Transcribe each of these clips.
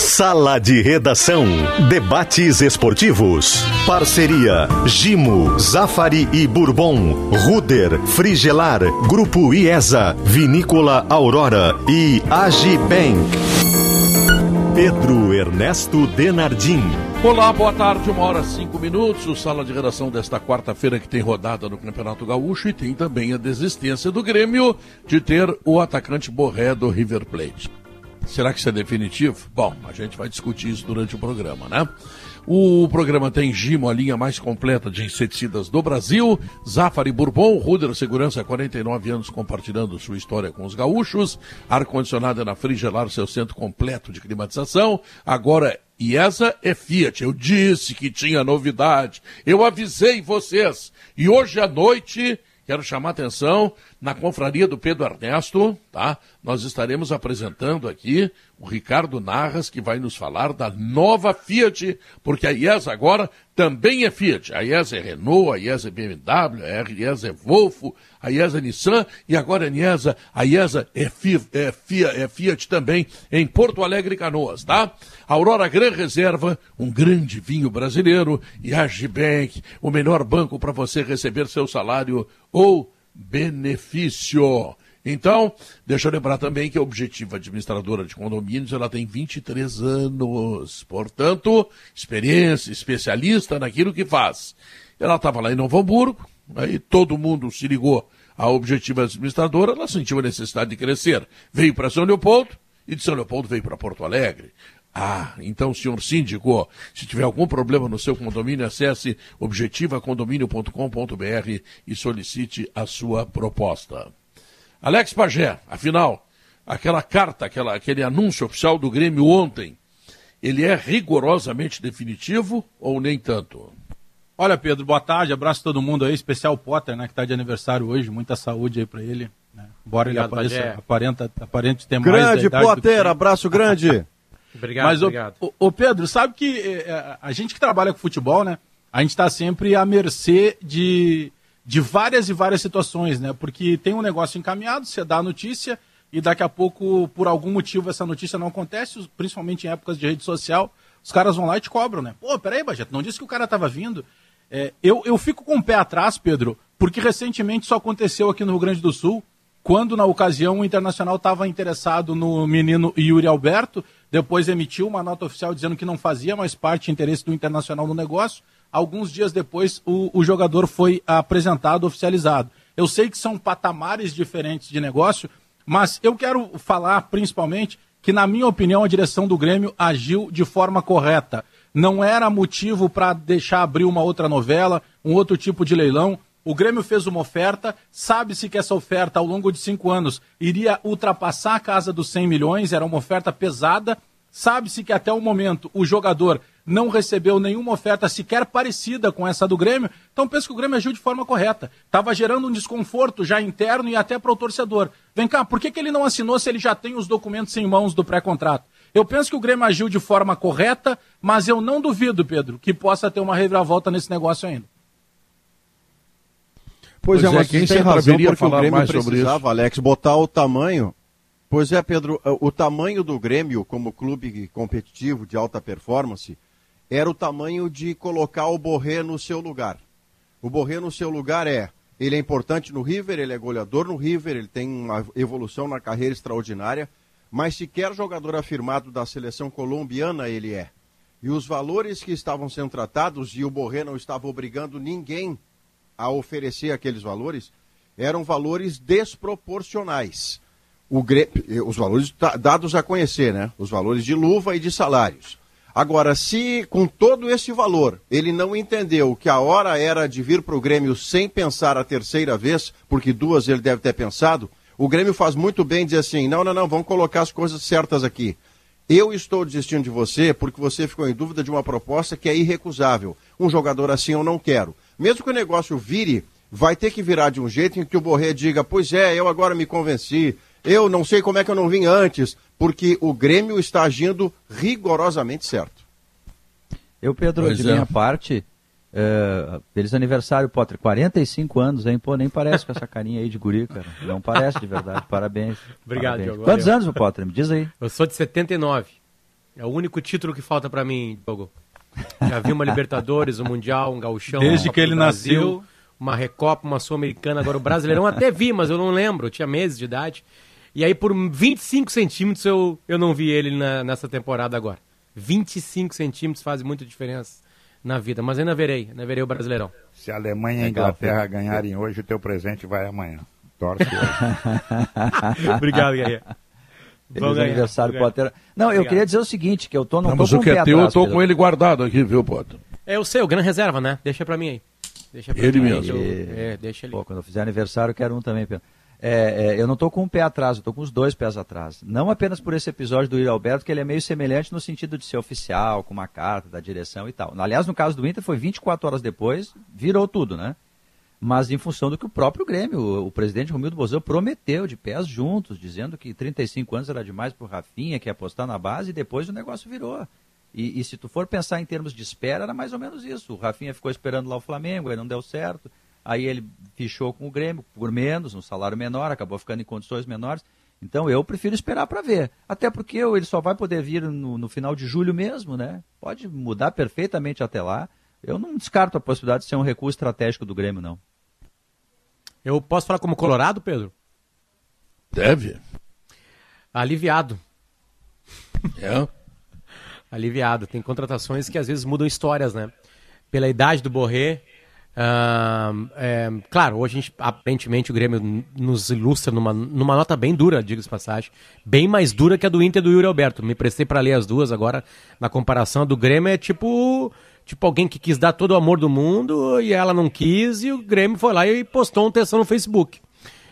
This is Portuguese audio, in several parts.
Sala de Redação. Debates esportivos. Parceria Gimo, Zafari e Bourbon. Ruder, Frigelar, Grupo IESA, Vinícola Aurora e Agibank. Pedro Ernesto Denardim. Olá, boa tarde, uma hora cinco minutos. O sala de redação desta quarta-feira que tem rodada no Campeonato Gaúcho e tem também a desistência do Grêmio de ter o atacante Borré do River Plate. Será que isso é definitivo? Bom, a gente vai discutir isso durante o programa, né? O programa tem Gimo, a linha mais completa de inseticidas do Brasil. Zafari Bourbon, Ruder Segurança, 49 anos compartilhando sua história com os gaúchos. Ar-condicionado é na Frigelar, seu centro completo de climatização. Agora, IESA é Fiat. Eu disse que tinha novidade. Eu avisei vocês. E hoje à noite, quero chamar atenção na confraria do Pedro Ernesto, tá? Nós estaremos apresentando aqui o Ricardo Narras, que vai nos falar da nova Fiat, porque a IESA agora também é Fiat. A IESA é Renault, a IESA é BMW, a IESA é Volvo, a IESA é Nissan e agora a IESA, a IESA é, Fiat, é, é Fiat também em Porto Alegre Canoas, tá? Aurora Gran Reserva, um grande vinho brasileiro e a o melhor banco para você receber seu salário ou benefício. Então, deixa eu lembrar também que a Objetiva Administradora de Condomínios, ela tem 23 anos. Portanto, experiência, especialista naquilo que faz. Ela estava lá em Novo Hamburgo, aí todo mundo se ligou à Objetiva Administradora, ela sentiu a necessidade de crescer. Veio para São Leopoldo e de São Leopoldo veio para Porto Alegre. Ah, então, senhor síndico, se tiver algum problema no seu condomínio, acesse objetivacondomínio.com.br e solicite a sua proposta. Alex Pagé, afinal, aquela carta, aquela, aquele anúncio oficial do Grêmio ontem, ele é rigorosamente definitivo ou nem tanto? Olha, Pedro, boa tarde, abraço a todo mundo aí, especial Potter, né, que está de aniversário hoje, muita saúde aí para ele. Né? Embora ele apareça, aparenta, aparente ter grande mais Grande Potter, abraço grande. Obrigado, Mas, obrigado. O, o, Pedro, sabe que é, a gente que trabalha com futebol, né? A gente está sempre à mercê de, de várias e várias situações, né? Porque tem um negócio encaminhado, você dá a notícia e daqui a pouco, por algum motivo, essa notícia não acontece, principalmente em épocas de rede social, os caras vão lá e te cobram, né? Pô, peraí, Bajeto, não disse que o cara estava vindo. É, eu, eu fico com o pé atrás, Pedro, porque recentemente isso aconteceu aqui no Rio Grande do Sul, quando na ocasião o Internacional estava interessado no menino Yuri Alberto, depois emitiu uma nota oficial dizendo que não fazia mais parte do interesse do Internacional no negócio. Alguns dias depois, o, o jogador foi apresentado, oficializado. Eu sei que são patamares diferentes de negócio, mas eu quero falar principalmente que, na minha opinião, a direção do Grêmio agiu de forma correta. Não era motivo para deixar abrir uma outra novela, um outro tipo de leilão. O Grêmio fez uma oferta, sabe-se que essa oferta, ao longo de cinco anos, iria ultrapassar a casa dos 100 milhões, era uma oferta pesada. Sabe-se que até o momento o jogador não recebeu nenhuma oferta sequer parecida com essa do Grêmio, então penso que o Grêmio agiu de forma correta. Estava gerando um desconforto já interno e até para o torcedor. Vem cá, por que, que ele não assinou se ele já tem os documentos em mãos do pré-contrato? Eu penso que o Grêmio agiu de forma correta, mas eu não duvido, Pedro, que possa ter uma reviravolta nesse negócio ainda. Pois, pois é, é, mas quem tem razão porque o Grêmio precisava, Alex, botar o tamanho. Pois é, Pedro, o tamanho do Grêmio como clube competitivo de alta performance era o tamanho de colocar o Borré no seu lugar. O Borré no seu lugar é, ele é importante no River, ele é goleador no River, ele tem uma evolução na carreira extraordinária, mas sequer jogador afirmado da seleção colombiana ele é. E os valores que estavam sendo tratados, e o Borré não estava obrigando ninguém a oferecer aqueles valores eram valores desproporcionais. os valores dados a conhecer, né? Os valores de luva e de salários. Agora, se com todo esse valor ele não entendeu que a hora era de vir para o Grêmio sem pensar a terceira vez, porque duas ele deve ter pensado, o Grêmio faz muito bem dizer assim: não, não, não, vamos colocar as coisas certas aqui. Eu estou desistindo de você porque você ficou em dúvida de uma proposta que é irrecusável. Um jogador assim eu não quero. Mesmo que o negócio vire, vai ter que virar de um jeito em que o Borré diga: Pois é, eu agora me convenci, eu não sei como é que eu não vim antes, porque o Grêmio está agindo rigorosamente certo. Eu, Pedro, pois de é. minha parte, é, feliz aniversário, Potter. 45 anos, hein? Pô, nem parece com essa carinha aí de guri, cara. Não parece de verdade. Parabéns. Obrigado, Parabéns. Diogo. Quantos anos, Potter? Me diz aí. Eu sou de 79. É o único título que falta para mim, Diogo. Já vi uma Libertadores, um Mundial, um Gauchão. Desde que ele Brasil, nasceu. Uma Recopa, uma Sul-Americana. Agora o Brasileirão até vi, mas eu não lembro. Eu tinha meses de idade. E aí por 25 centímetros eu, eu não vi ele na, nessa temporada agora. 25 centímetros faz muita diferença na vida. Mas ainda verei, ainda verei o Brasileirão. Se a Alemanha e a Inglaterra ganharem hoje, o teu presente vai amanhã. Torce hoje. Obrigado, Guerreiro. Feliz aniversário, Potter. Não, Obrigado. eu queria dizer o seguinte, que eu tô, não, não com o que é teu, eu tô com ele guardado aqui, viu, Potter? É o seu, grande reserva, né? Deixa pra mim aí. Deixa pra ele mim mesmo. Aí, É, deixa ele. Pô, quando eu fizer aniversário, eu quero um também, Pedro. É, é, eu não estou com um pé atrás, eu estou com os dois pés atrás. Não apenas por esse episódio do Yuri Alberto, que ele é meio semelhante no sentido de ser oficial, com uma carta da direção e tal. Aliás, no caso do Inter, foi 24 horas depois, virou tudo, né? Mas em função do que o próprio Grêmio, o, presidente Romildo Bozão prometeu de pés juntos, dizendo que 35 anos era demais para o Rafinha, que ia apostar na base, e depois o negócio virou. E, e, se tu for pensar em termos de espera, era mais ou menos isso. O Rafinha ficou esperando lá o Flamengo, aí não deu certo. Aí ele fichou com o Grêmio por menos, um salário menor, acabou ficando em condições menores. Então eu prefiro esperar para ver. Até porque ele só vai poder vir no, no, final de julho mesmo, né? Pode mudar perfeitamente até lá. Eu não descarto a possibilidade de ser um recurso estratégico do Grêmio, não. Eu posso falar como Colorado, Pedro? Deve. Aliviado. É. Aliviado. Tem contratações que às vezes mudam histórias, né? Pela idade do Borré, Uh, é, claro, hoje a gente, aparentemente o Grêmio nos ilustra numa, numa nota bem dura, diga-se passagem, bem mais dura que a do Inter do Yuri Alberto. Me prestei para ler as duas agora, na comparação do Grêmio é tipo tipo alguém que quis dar todo o amor do mundo e ela não quis e o Grêmio foi lá e postou um textão no Facebook.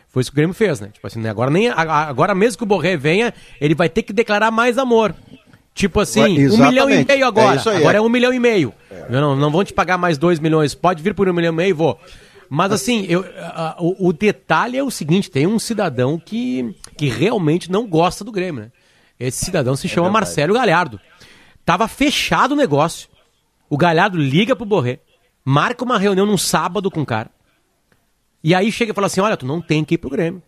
Foi isso que o Grêmio fez, né? Tipo assim, né? agora, nem, agora mesmo que o Borré venha, ele vai ter que declarar mais amor. Tipo assim, um milhão e meio agora. É aí, agora é. é. um milhão e meio. É. Não, não vão te pagar mais dois milhões. Pode vir por um milhão e meio, vou. Mas assim, eu, a, o, o, detalhe é o seguinte: tem um cidadão que, que realmente não gosta do Grêmio, né? Esse cidadão se é chama. Marcelo Galhardo. Tava fechado o negócio. O Galhardo liga pro Borré, marca uma reunião num sábado com o cara. E aí chega e fala assim: olha, tu não tem que ir pro Grêmio.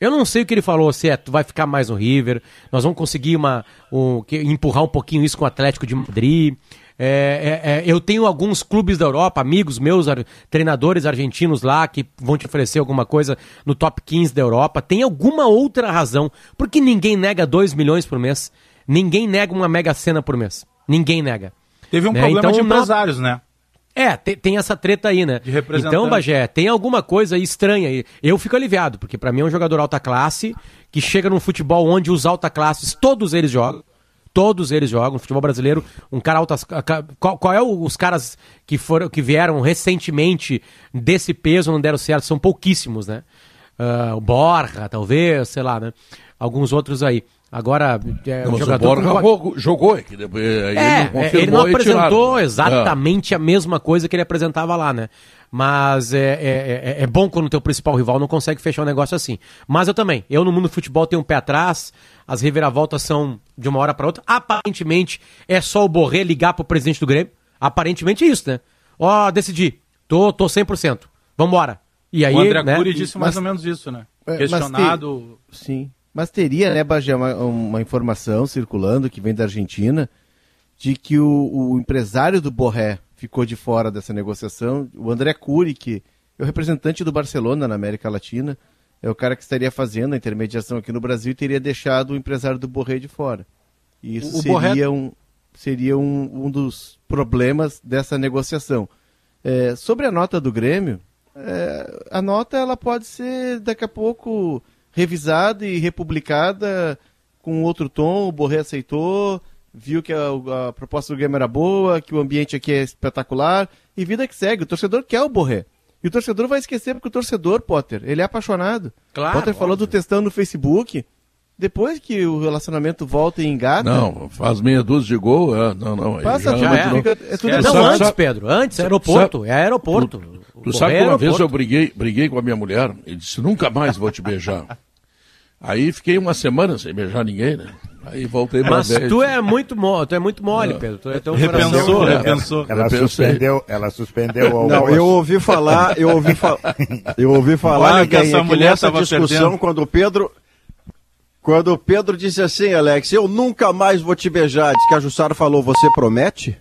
Eu não sei o que ele falou, se é, tu vai ficar mais no River, nós vamos conseguir uma, um, empurrar um pouquinho isso com o Atlético de Madrid. É, é, é, eu tenho alguns clubes da Europa, amigos meus, ar, treinadores argentinos lá, que vão te oferecer alguma coisa no top 15 da Europa. Tem alguma outra razão? Porque ninguém nega 2 milhões por mês. Ninguém nega uma mega cena por mês. Ninguém nega. Teve um né? problema então, de empresários, não... né? É, tem, tem, essa treta aí, né? Então, Bagé, tem alguma coisa estranha aí. Eu fico aliviado, porque para mim é um jogador alta classe, que chega num futebol onde os alta classes, todos eles jogam. Todos eles jogam. No futebol brasileiro, um cara alta. Qual, qual é o, os caras que foram que vieram recentemente desse peso, não deram certo? São pouquíssimos, né? Uh, o Borja, talvez, sei lá, né? Alguns outros aí. Agora, é, não, o jogador. O jogou, jogou é, ele não, é, ele não apresentou exatamente é. a mesma coisa que ele apresentava lá, né? Mas é, é, é, é, bom quando o teu principal rival não consegue fechar um negócio assim. Mas eu também. Eu no mundo do futebol tenho um pé atrás, as reviravoltas são de uma hora para outra. Aparentemente é só o Borré ligar pro presidente do Grêmio. Aparentemente é isso, né? Ó, oh, decidi. Tô, tô 100%. Vambora. E aí, o André né? Cury disse mais mas, ou menos isso, né? Questionado. sim. Mas teria, né, Bagé, uma, uma, informação circulando que vem da Argentina de que o, o, empresário do Borré ficou de fora dessa negociação. O André Cury, que é o representante do Barcelona na América Latina, é o cara que estaria fazendo a intermediação aqui no Brasil e teria deixado o empresário do Borré de fora. E isso o seria, Borré... um, seria um, um dos problemas dessa negociação. É, sobre a nota do Grêmio, é, a nota ela pode ser daqui a pouco revisada e republicada com outro tom. O Borré aceitou, viu que a, a, proposta do Grêmio era boa, que o ambiente aqui é espetacular e vida que segue. O torcedor quer o Borré. E o torcedor vai esquecer porque o torcedor, Potter, ele é apaixonado. Claro, Potter falou do textão no Facebook. Depois que o relacionamento volta e engata. Não, faz meia dúzia de gol. É, não, não. Passa já, é. Fica, é tudo é, não, antes, Pedro. Antes, aeroporto. é aeroporto. Tu, tu sabe que uma vez eu briguei, briguei com a minha mulher e disse: nunca mais vou te beijar. Aí fiquei uma semana sem beijar ninguém, né? Aí voltei Mas tu é muito mole, tu é muito mole, Pedro. Tu é teu repensou, coração, repensou. Ela, ela suspendeu, ela suspendeu o Não, eu ouvi falar, eu ouvi, fa eu ouvi falar Olha que essa mulher essa discussão perdendo. quando o Pedro Quando o Pedro disse assim, Alex, eu nunca mais vou te beijar, diz que a Jussara falou, você promete?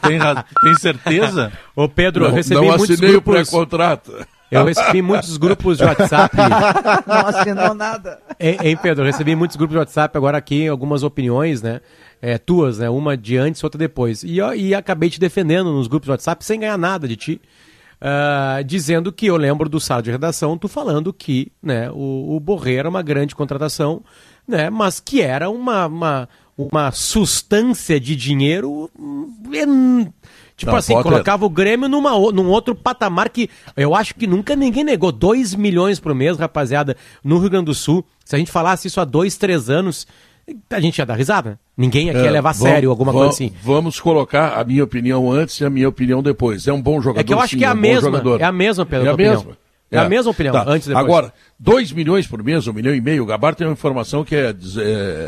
tem, tem certeza? Ô Pedro, não, eu recebi não muitos grupos... o pré-contrato. Eu recebi muitos grupos de WhatsApp. Não assinou nada. Hein, hein, Pedro? Eu recebi muitos grupos de WhatsApp agora aqui, algumas opiniões, né? É, tuas, né? Uma de antes, outra depois. E, e acabei te defendendo nos grupos de WhatsApp sem ganhar nada de ti. Uh, dizendo que eu lembro do sala de redação, tu falando que né, o, o Borré era uma grande contratação, né, mas que era uma, uma, uma substância de dinheiro hum, Tipo não, assim, colocava o Grêmio numa, num outro patamar que eu acho que nunca ninguém negou. 2 milhões por mês, rapaziada, no Rio Grande do Sul. Se a gente falasse isso há dois, três anos, a gente ia dar risada. Ninguém aqui é, ia levar a sério alguma coisa assim. Vamos colocar a minha opinião antes e a minha opinião depois. É um bom jogador. É que eu acho sim, que é, a é um mesma. É a mesma, Pedro. É a mesma. É, a mesma opinião, tá. antes e depois. Agora, 2 milhões por mês, 1 um milhão e meio, o Gabar tem uma informação que é,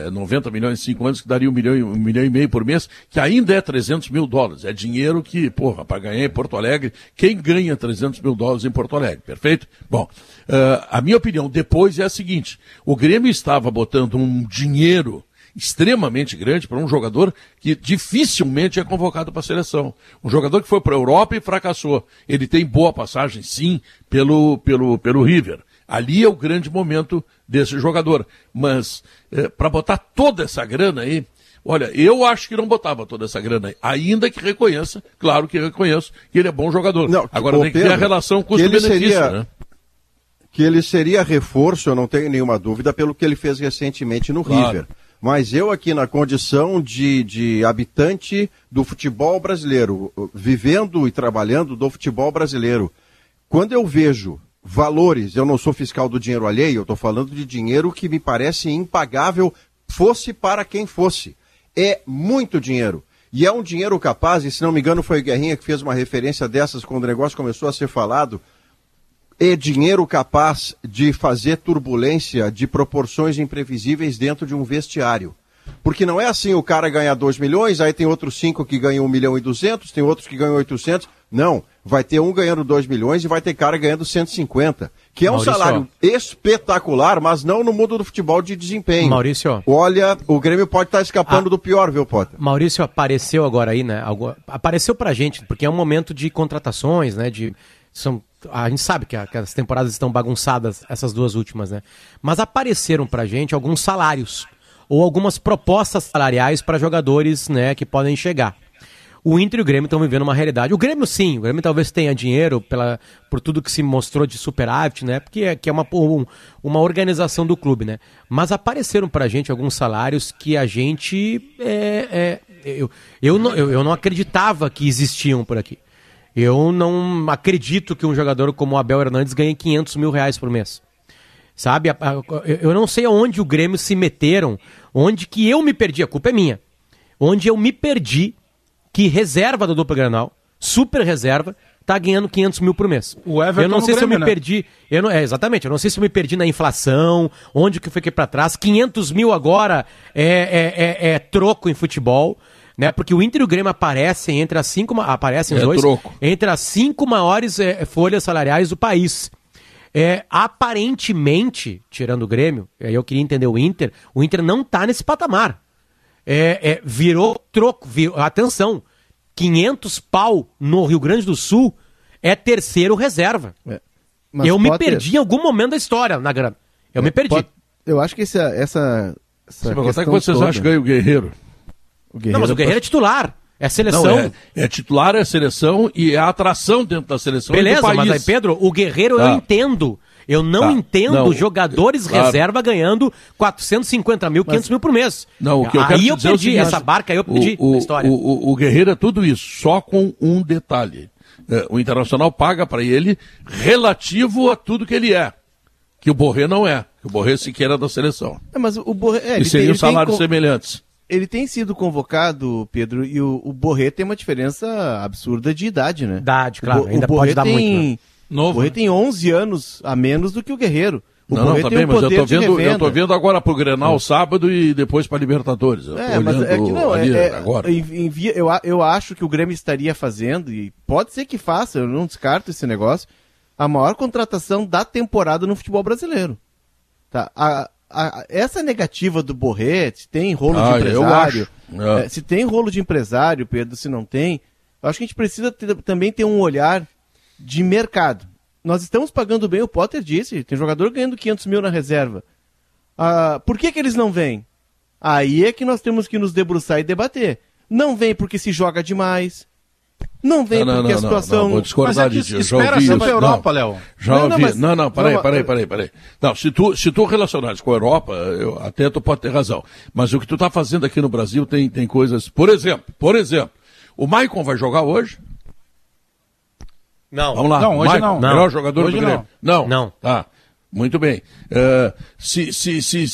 é 90 milhões em 5 anos, que daria 1 um milhão, um milhão e meio por mês, que ainda é 300 mil dólares. É dinheiro que, porra, para ganhar em Porto Alegre, quem ganha 300 mil dólares em Porto Alegre, perfeito? Bom, uh, a minha opinião depois é a seguinte, o Grêmio estava botando um dinheiro extremamente grande para um jogador que dificilmente é convocado para a seleção. Um jogador que foi para a Europa e fracassou. Ele tem boa passagem, sim, pelo, pelo, pelo River. Ali é o grande momento desse jogador. Mas é, para botar toda essa grana aí, olha, eu acho que não botava toda essa grana aí. Ainda que reconheça, claro que reconheço, que ele é bom jogador. Não, Agora tem que ter a relação custo-benefício, né? que ele seria reforço, eu não tenho nenhuma dúvida, pelo que ele fez recentemente no claro. River. Mas eu aqui na condição de, de habitante do futebol brasileiro, vivendo e trabalhando do futebol brasileiro, quando eu vejo valores, eu não sou fiscal do dinheiro alheio, eu estou falando de dinheiro que me parece impagável, fosse para quem fosse. É muito dinheiro. E é um dinheiro capaz, e se não me engano foi o Guerrinha que fez uma referência dessas quando o negócio começou a ser falado, é dinheiro capaz de fazer turbulência de proporções imprevisíveis dentro de um vestiário. Porque não é assim o cara ganha 2 milhões, aí tem outros 5 que ganham 1 milhão e 200, tem outros que ganham 800. Não, vai ter um ganhando 2 milhões e vai ter cara ganhando 150. Que é um Maurício, salário espetacular, mas não no mundo do futebol de desempenho. Maurício. Olha, o Grêmio pode estar tá escapando a... do pior, viu, Potter? Maurício apareceu agora aí, né? Apareceu pra gente, porque é um momento de contratações, né? De... São a gente sabe que, a, que, as temporadas estão bagunçadas, essas duas últimas, né? Mas apareceram pra gente alguns salários ou algumas propostas salariais para jogadores, né, que podem chegar. O Inter e o Grêmio estão vivendo uma realidade. O Grêmio sim, o Grêmio talvez tenha dinheiro pela, por tudo que se mostrou de superávit, né? Porque é, que é uma, um, uma organização do clube, né? Mas apareceram pra gente alguns salários que a gente. É, é, eu, eu, não, eu, eu não acreditava que existiam por aqui. Eu não acredito que um jogador como o Abel Hernandes ganhe 500 mil reais por mês. Sabe? Eu não sei aonde o Grêmio se meteram, onde que eu me perdi, a culpa é minha. Onde eu me perdi que reserva da dupla Granal, super reserva, tá ganhando 500 mil por mês. O Everton eu não sei Grêmio, se eu me né? perdi. Eu não, é, exatamente, eu não sei se eu me perdi na inflação, onde que foi que para trás. 500 mil agora é, é, é, é troco em futebol né? Porque o Inter e o Grêmio aparecem entre as cinco aparecem os é dois troco. entre as cinco maiores é, folhas salariais do país. É, aparentemente, tirando o Grêmio, aí eu queria entender o Inter, o Inter não está nesse patamar. É, é, virou troco, virou, atenção, 500 pau no Rio Grande do Sul é terceiro reserva. É, eu me perdi em algum momento da história na grana. Eu me perdi. Pode, eu acho que essa, essa, essa Sim, quanto é que vocês toda... acham que ganha o Guerreiro? Não, mas o Guerreiro é titular. É seleção. Não, é, é, titular, é seleção e é atração dentro da seleção. Beleza, mas aí, Pedro, o Guerreiro tá. eu entendo. Eu não tá. entendo não, jogadores claro. reserva ganhando 450 mil, 500 mas, mil por mês. Não, o que eu aí quero eu perdi, é seguinte, essa barca aí eu perdi o, a história. O, o, o, Guerreiro é tudo isso, só com um detalhe. É, o Internacional paga para ele relativo a tudo que ele é. Que o Borré não é. Que o Borré sequer é da seleção. É, mas o Borré... É, e seriam salários tem... semelhantes ele tem sido convocado, Pedro, e o, o Borré tem uma diferença absurda de idade, né? Idade, claro, o, ainda o pode dar muito. Né? Novo, o Borré né? tem 11 anos a menos do que o Guerreiro. O não, Borré não, tá bem, um mas eu tô, vendo, eu tô vendo agora pro Grenal sábado e depois pra Libertadores. Eu é, mas é que não, é, é, agora. Envia, eu, eu acho que o Grêmio estaria fazendo, e pode ser que faça, eu não descarto esse negócio, a maior contratação da temporada no futebol brasileiro. Tá? A, a, essa negativa do Borré, se tem rolo ah, de empresário, é. se tem rolo de empresário, Pedro, se não tem, eu acho que a gente precisa ter, também ter um olhar de mercado. Nós estamos pagando bem, o Potter disse, tem jogador ganhando 500 mil na reserva. Ah, por que, que eles não vêm? Aí é que nós temos que nos debruçar e debater. Não vem porque se joga demais, não vem não, porque não, a situação. Não, vou discordar mas é de Espera sempre a Europa, Léo. Já ouvi. Mas... Não, não, peraí, peraí, peraí, peraí. Não, se tu, se tu relacionares com a Europa, eu, até tu pode ter razão. Mas o que tu está fazendo aqui no Brasil tem, tem coisas. Por exemplo, por exemplo, o Maicon vai jogar hoje? Não. Vamos lá. Não, hoje Maicon, não. Melhor jogador hoje do Grêmio. Não. Não. Não. Tá. Muito bem. Uh, se, se, se,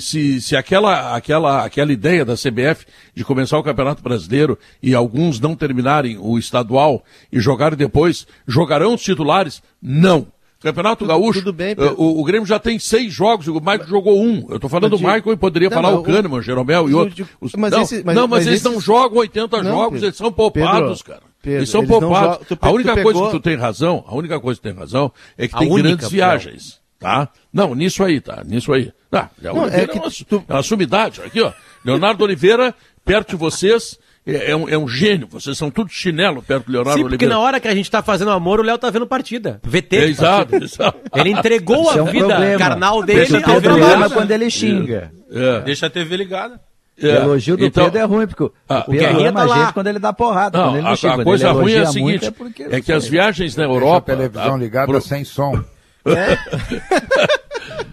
se, se, aquela, aquela, aquela ideia da CBF de começar o Campeonato Brasileiro e alguns não terminarem o estadual e jogarem depois, jogarão os titulares? Não. Campeonato Gaúcho, tudo bem, uh, o, o, Grêmio já tem seis jogos, o Maicon jogou um. Eu estou falando do Maicon e poderia não, falar não, o Kahneman, o Jeromel e outros. Mas não, esse, mas, não, mas, mas eles não jogam 80 jogos, Pedro, eles são poupados, Pedro, cara. Pedro, eles são poupados. a única coisa que tu tem razão, a única coisa que tu tem razão é que a tem única, grandes viagens. Tá? Não, nisso aí, tá? Nisso aí. Tá, não, é, que é, uma, tu... é uma sumidade. Aqui, ó. Leonardo Oliveira, perto de vocês, é, é, um, é um gênio. Vocês são tudo chinelo perto do Leonardo Sim, porque Oliveira. na hora que a gente tá fazendo amor, o Léo tá vendo partida. VT. É, exato, exato. Ele entregou a é um vida problema. carnal dele Deixa ao problema quando ele xinga. É. Deixa a TV ligada. É. O elogio do então, Pedro é ruim, porque ah, o Pedro ama tá a gente quando ele dá porrada. Não, a, xinga, a coisa ruim é a seguinte, é, é que as viagens na Europa... Deixa a televisão ligada pro... sem som. É?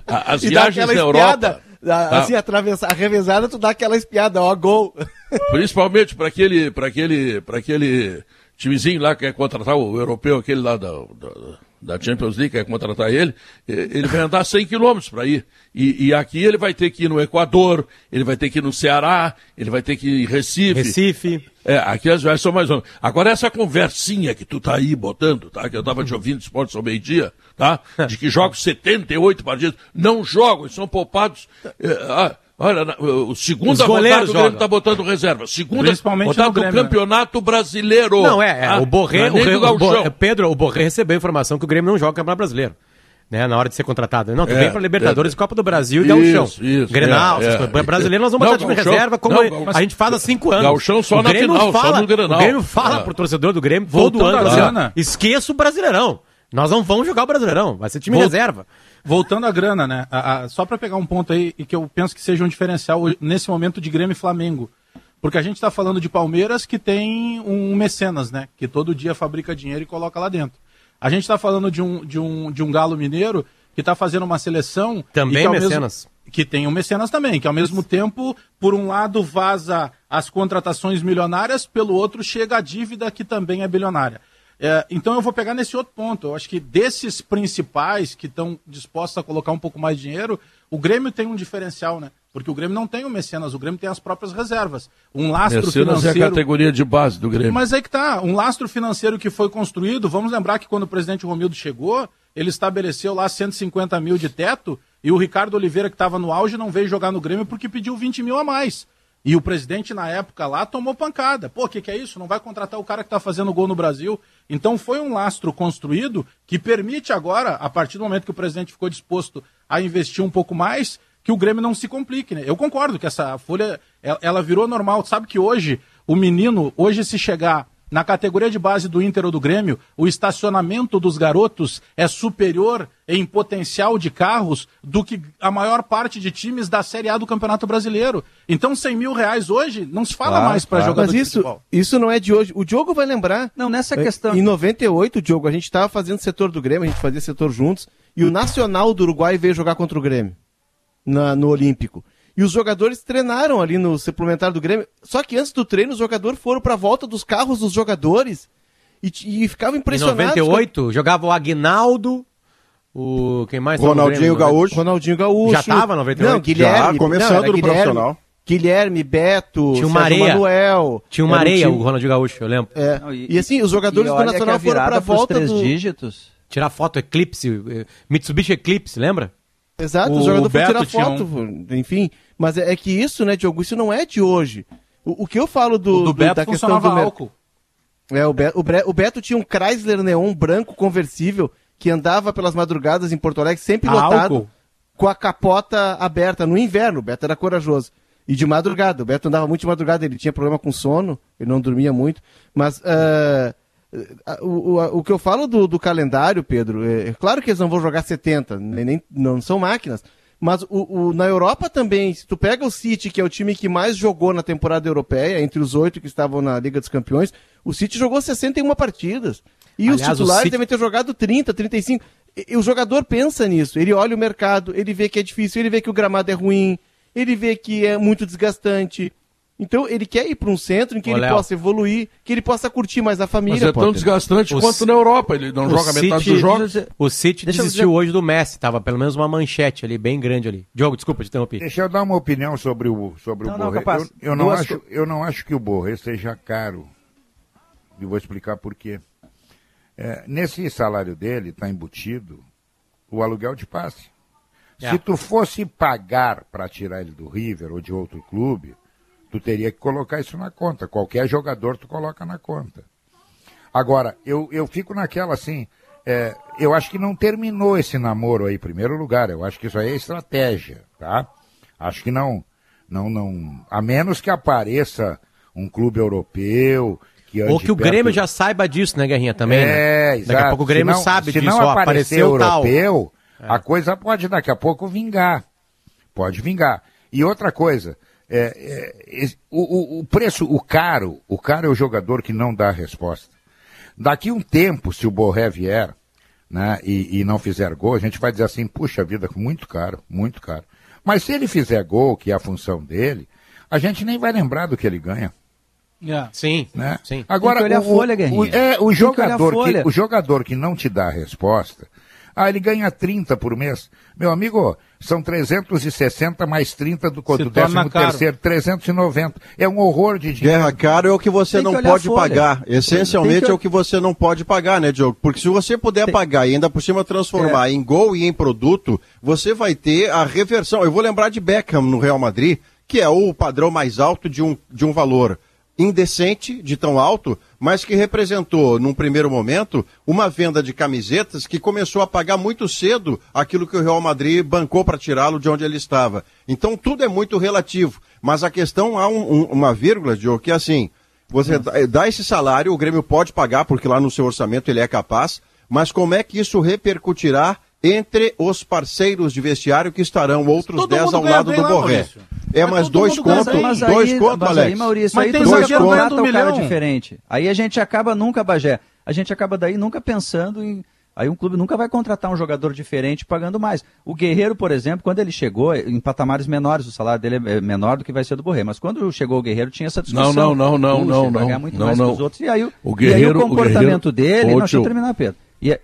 As viagens na Europa. Tá. Assim, atravessar, a revezada, tu dá aquela espiada, ó, gol. Principalmente para aquele, para aquele, para aquele timezinho lá que quer contratar o europeu, aquele lá da, da, da Champions League, quer contratar ele, ele vai andar 100 quilômetros para ir. E, e, aqui ele vai ter que ir no Equador, ele vai ter que ir no Ceará, ele vai ter que ir em Recife. Recife. É, aqui as viagens são mais longas. Agora essa conversinha que tu tá aí botando, tá? Que eu tava te ouvindo esportes ao meio-dia, tá? De que jogam 78 partidas. Não jogam, são poupados. É, ah, Olha, o segunda rodada o Grêmio está botando reserva. Segunda rodada do Grêmio, né? Campeonato né? Brasileiro. Não, é, é ah, o Borré, o, o, o, Pedro, o Borré recebeu a informação que o Grêmio não joga o Campeonato Brasileiro. Né, na hora de ser contratado. Não, tu é, vem para Libertadores, é, Copa do Brasil e Gauchão. Isso, Grenal, é, é, brasileiro nós vamos botar time reserva, como não, a gente faz há cinco anos. Gauchão só o na final, fala, só no Grenal. O Grêmio fala é. pro torcedor do Grêmio todo ano, assim, esqueça o Brasileirão. Nós não vamos jogar o Brasileirão, vai ser time Vol reserva. Voltando à grana, né? A, a, só para pegar um ponto aí e que eu penso que seja um diferencial nesse momento de Grêmio e Flamengo. Porque a gente está falando de Palmeiras que tem um mecenas, né? Que todo dia fabrica dinheiro e coloca lá dentro. A gente está falando de um, de, um, de um Galo Mineiro que está fazendo uma seleção. Também mecenas. Mesmo, que tem um mecenas também, que ao mesmo tempo, por um lado, vaza as contratações milionárias, pelo outro, chega a dívida que também é bilionária. É, então eu vou pegar nesse outro ponto. Eu acho que desses principais que estão dispostos a colocar um pouco mais de dinheiro, o Grêmio tem um diferencial, né? Porque o Grêmio não tem o Mecenas, o Grêmio tem as próprias reservas. Um lastro Mecenas financeiro. é a categoria de base do Grêmio. Mas aí que tá, um lastro financeiro que foi construído. Vamos lembrar que quando o presidente Romildo chegou, ele estabeleceu lá 150 mil de teto e o Ricardo Oliveira, que estava no auge, não veio jogar no Grêmio porque pediu 20 mil a mais. E o presidente, na época lá, tomou pancada. Pô, o que, que é isso? Não vai contratar o cara que está fazendo gol no Brasil. Então foi um lastro construído que permite agora, a partir do momento que o presidente ficou disposto a investir um pouco mais, que o Grêmio não se complique. Né? Eu concordo que essa folha, ela virou normal. Sabe que hoje, o menino, hoje se chegar na categoria de base do Inter ou do Grêmio, o estacionamento dos garotos é superior em potencial de carros do que a maior parte de times da Série A do Campeonato Brasileiro. Então, 100 mil reais hoje não se fala claro, mais para claro. jogador Mas isso, futebol. isso não é de hoje. O Diogo vai lembrar. Não, nessa é, questão. Em 98, Diogo, a gente estava fazendo setor do Grêmio, a gente fazia setor juntos, e o Nacional do Uruguai veio jogar contra o Grêmio na, no Olímpico. E os jogadores treinaram ali no suplementar do Grêmio. Só que antes do treino, os jogadores foram para a volta dos carros dos jogadores e, e ficavam impressionados. Em 98, com... jogava o Aguinaldo, o. Quem mais? Ronaldinho Gaúcho. Ronaldinho Gaúcho. Já tava 98? Não, Guilherme. Já, começando não, no Guilherme, profissional. Guilherme, Beto, Tinha uma areia. Manuel. Tinha uma areia, o Ronaldinho Gaúcho, eu lembro. É. Não, e, e, assim, os jogadores do Nacional foram pra volta três do... dígitos. Tirar foto, Eclipse, eh, Mitsubishi Eclipse, lembra? Exato, o, o jogador foi tirar foto, um... enfim. Mas é, é, que isso, né, Diogo, isso não é de hoje. O, o que eu falo do, o do, Beto da questão do álcool. É, o, Beto, o, Bre... o Beto tinha um Chrysler Neon branco conversível que andava pelas madrugadas em Porto Alegre, sempre a lotado. Álcool. com a capota aberta no inverno. O Beto era corajoso. E de madrugada. O Beto andava muito de madrugada, ele tinha problema com sono, ele não dormia muito. Mas uh, o, o, o que eu falo do, do calendário, Pedro, é, é, claro que eles não vão jogar 70, nem, não são máquinas. Mas o, o, na Europa também, se tu pega o City, que é o time que mais jogou na temporada europeia, entre os oito que estavam na Liga dos Campeões, o City jogou 61 partidas. E Aliás, os titulares City... devem ter jogado 30, 35. E, o jogador pensa nisso. Ele olha o mercado, ele vê que é difícil, ele vê que o gramado é ruim, ele vê que é muito desgastante. Então ele quer ir para um centro em que Ô, ele Léo. possa evoluir, que ele possa curtir mais a família. Mas é tão desgastante o quanto C... na Europa. Ele não joga City... metade dos jogos. O City Deixa desistiu dizer... hoje do Messi. Tava pelo menos uma manchete ali, bem grande ali. Diogo, desculpa te interromper. Deixa eu dar uma opinião sobre o, sobre não, o Borré. Não, eu, eu, não acho, eu não acho que o Borré seja caro. E vou explicar por quê. É, nesse salário dele está embutido o aluguel de passe. É. Se tu fosse pagar para tirar ele do River ou de outro clube, tu teria que colocar isso na conta. Qualquer jogador tu coloca na conta. Agora, eu, eu fico naquela assim, é, eu acho que não terminou esse namoro aí, em primeiro lugar. Eu acho que isso aí é estratégia, tá? Acho que não, não, não, a menos que apareça um clube europeu que Ou que o perto... Grêmio já saiba disso, né, Guerrinha, também, é, né? Exato. Daqui a pouco o Grêmio não, sabe se disso, não aparecer europeu, tal. a coisa pode daqui a pouco vingar. Pode vingar. E outra coisa, é, é, o, o, preço, o caro, o caro é o jogador que não dá a resposta. Daqui um tempo, se o Borré vier né, e, e não fizer gol, a gente vai dizer assim, puxa vida, muito caro, muito caro. Mas se ele fizer gol, que é a função dele, a gente nem vai lembrar do que ele ganha. Yeah. Sim, né? sim. Agora, o, folha, o, é, o, jogador que, o jogador que não te dá a resposta, ah, ele ganha 30 por mês. Meu amigo, são 360 mais 30 do, do 13 terceiro, 390. É um horror de dinheiro. Guerra caro é o que você Tem não que pode pagar. Essencialmente que... é o que você não pode pagar, né, Diogo? Porque se você puder Tem... pagar e ainda por cima transformar é. em gol e em produto, você vai ter a reversão. Eu vou lembrar de Beckham no Real Madrid, que é o padrão mais alto de um, de um valor indecente de tão alto, mas que representou, num primeiro momento, uma venda de camisetas que começou a pagar muito cedo aquilo que o Real Madrid bancou para tirá-lo de onde ele estava. Então tudo é muito relativo. Mas a questão há um, um, uma vírgula, Diogo, que é assim: você dá esse salário, o Grêmio pode pagar, porque lá no seu orçamento ele é capaz, mas como é que isso repercutirá entre os parceiros de vestiário que estarão outros 10 ao lado do Borré. É mais dois contos, dois contos, Alex. Aí, Maurício, mas aí tem dois contos, um cara diferente. Aí a gente acaba nunca, Bagé, a gente acaba daí nunca pensando em Aí um clube nunca vai contratar um jogador diferente pagando mais. O Guerreiro, por exemplo, quando ele chegou, em patamares menores, o salário dele é menor do que vai ser do Borré. Mas quando chegou o Guerreiro, tinha essa discussão. Não, não, não, não, não. Vai muito não, mais não. que os outros. E aí o, o, Guerreiro, e aí o comportamento o Guerreiro... dele. Ô, não, deixa eu terminar, Pedro. E,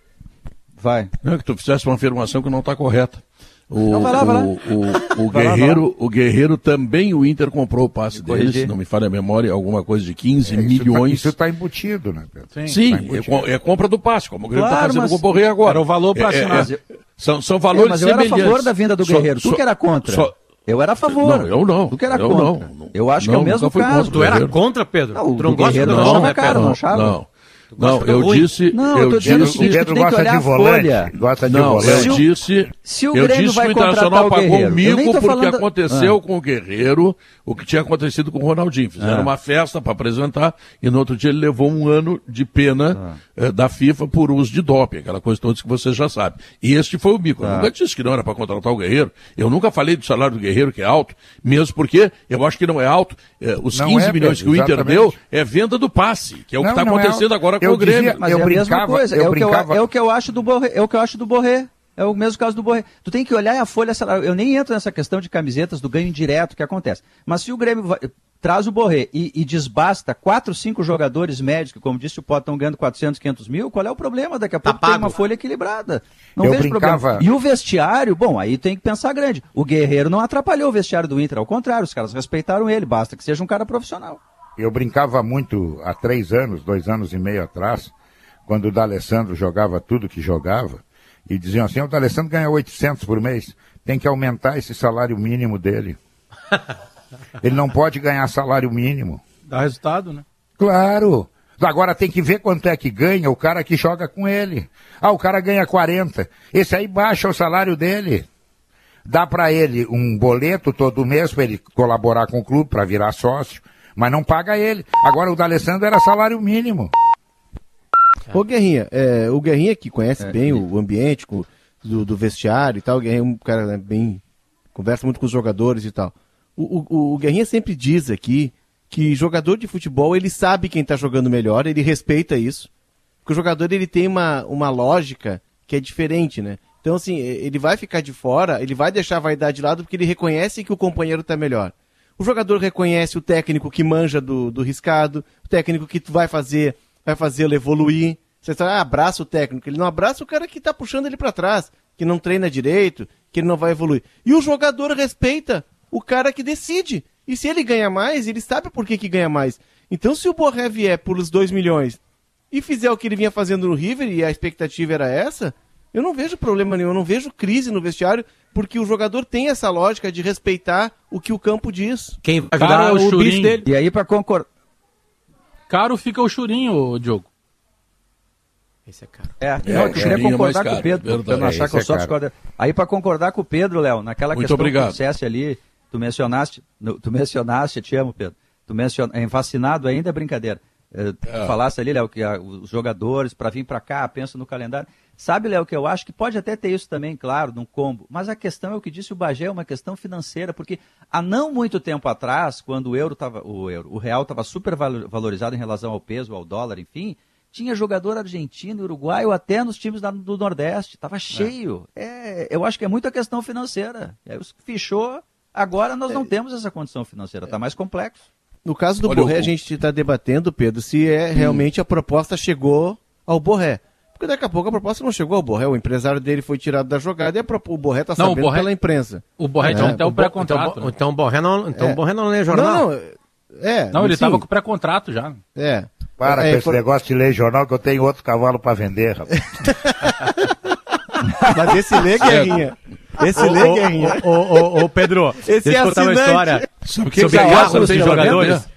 Vai. Não, é que tu fizesse uma afirmação que não está correta. O, não, vai lá, vai lá. o, o, o Guerreiro, lá, o Guerreiro também o Inter comprou o passe dele, se não me falha a memória, alguma coisa de 15 é, milhões. Isso está tá embutido, né, Pedro? Sim, Sim tá é, é, compra do passe, como o Guerreiro está fazendo com o Borré agora. Era o valor para é, assinar. É, são, são valores mas eu era a favor da vinda do Guerreiro, tu que era contra. Só, eu era a favor. Não, eu não. Tu que era eu contra. Não. Eu acho não, que é o mesmo caso. Tu era contra, Pedro? Não, tu não gosta do não, né, Pedro? Não, não. Não, eu ruim? disse. Não, eu, eu disse. O seguinte, Pedro gosta de volante. Gosta de não, volante. eu disse. Se o eu disse que o Internacional pagou o mico porque falando... aconteceu ah. com o Guerreiro o que tinha acontecido com o Ronaldinho. Fizeram ah. uma festa para apresentar e no outro dia ele levou um ano de pena ah. eh, da FIFA por uso de doping, aquela coisa toda que você já sabe. E este foi o mico. Eu ah. nunca disse que não era para contratar o Guerreiro. Eu nunca falei do salário do Guerreiro que é alto, mesmo porque eu acho que não é alto. Eh, os não 15 é, milhões que o Inter deu é venda do passe, que é o não, que está é acontecendo é, agora com o Grêmio. Dizia, mas eu é a brincava, mesma coisa. é, o que eu, é o que eu acho do Borré. É o que eu acho do Borré. É o mesmo caso do Borré. Tu tem que olhar a folha salarial. Eu nem entro nessa questão de camisetas do ganho indireto que acontece. Mas se o Grêmio vai, traz o Borré e, e, desbasta quatro, cinco jogadores médios, que, como disse o Pote, estão ganhando 400, 500 mil, qual é o problema? Daqui a pouco tá tem uma folha equilibrada. Não eu vejo brincava... problema. E o vestiário, bom, aí tem que pensar grande. O Guerreiro não atrapalhou o vestiário do Inter, ao contrário, os caras respeitaram ele, basta que seja um cara profissional. Eu brincava muito há três anos, dois anos e meio atrás, quando o D'Alessandro jogava tudo que jogava, e diziam assim, o D'Alessandro ganha 800 por mês, tem que aumentar esse salário mínimo dele. Ele não pode ganhar salário mínimo. Dá resultado, né? Claro. Agora tem que ver quanto é que ganha o cara que joga com ele. Ah, o cara ganha 40. Esse aí baixa o salário dele. dá para ele um boleto todo mês para ele colaborar com o clube, para virar sócio, mas não paga ele. Agora o D'Alessandro era salário mínimo. Ô Guerrinha, é, o Guerrinha que conhece é, bem o ambiente do, do, vestiário e tal, o Guerrinha é um cara né, bem. conversa muito com os jogadores e tal. O, o, o Guerrinha sempre diz aqui que jogador de futebol ele sabe quem está jogando melhor, ele respeita isso. Porque o jogador ele tem uma, uma lógica que é diferente, né? Então, assim, ele vai ficar de fora, ele vai deixar a vaidade de lado porque ele reconhece que o companheiro está melhor. O jogador reconhece o técnico que manja do, do riscado, o técnico que vai fazer vai fazê-lo evoluir. Você está, ah, abraça o técnico. Ele não abraça o cara que está puxando ele para trás, que não treina direito, que ele não vai evoluir. E o jogador respeita o cara que decide. E se ele ganha mais, ele sabe por que, que ganha mais. Então, se o Borré vier por os 2 milhões e fizer o que ele vinha fazendo no River, e a expectativa era essa, eu não vejo problema nenhum, eu não vejo crise no vestiário, porque o jogador tem essa lógica de respeitar o que o campo diz. Quem vai ajudar é o, o bicho dele. E aí, para concordar caro fica o churinho, Diogo. Esse é caro. É, é não, eu queria concordar com o Pedro, para não achar que eu só discordo. Aí para concordar com o Pedro, Léo, naquela Muito questão obrigado. que dissesse ali, tu mencionaste, tu mencionaste, te amo, Pedro. Tu mencionaste, é vacinado ainda é brincadeira. É, é. Falasse ali, Léo, que os jogadores para vir para cá pensam no calendário. Sabe, Léo, que eu acho que pode até ter isso também, claro, num combo. Mas a questão é o que disse o Bagé, é uma questão financeira, porque há não muito tempo atrás, quando o euro estava, o euro, o real estava super valorizado em relação ao peso, ao dólar, enfim, tinha jogador argentino, uruguaio, até nos times do Nordeste, estava cheio. É. é. eu acho que é muito a questão financeira. Aí fechou, agora nós não é. temos essa condição financeira, está mais complexo. No caso do Olha, Borré, a gente está debatendo, Pedro, se é hum. realmente a proposta chegou ao Borré. Porque daqui a pouco a proposta não chegou ao Borré, o empresário dele foi tirado da jogada e o Borré está sabendo Borré, pela imprensa. O Borré tinha é, até o pré-contrato. Então, né? então, o Borré não, então é. o Borré não lê jornal? Não, não, é, não ele estava com pré-contrato já. É. Para é, com esse negócio de ler jornal que eu tenho outro cavalo para vender, rapaz. Mas esse lê, Guerrinha. Esse ô, lê, Guerrinha. Ô, ô, ô, Pedro, esse deixa eu contar uma história sobre, sobre carros de jogadores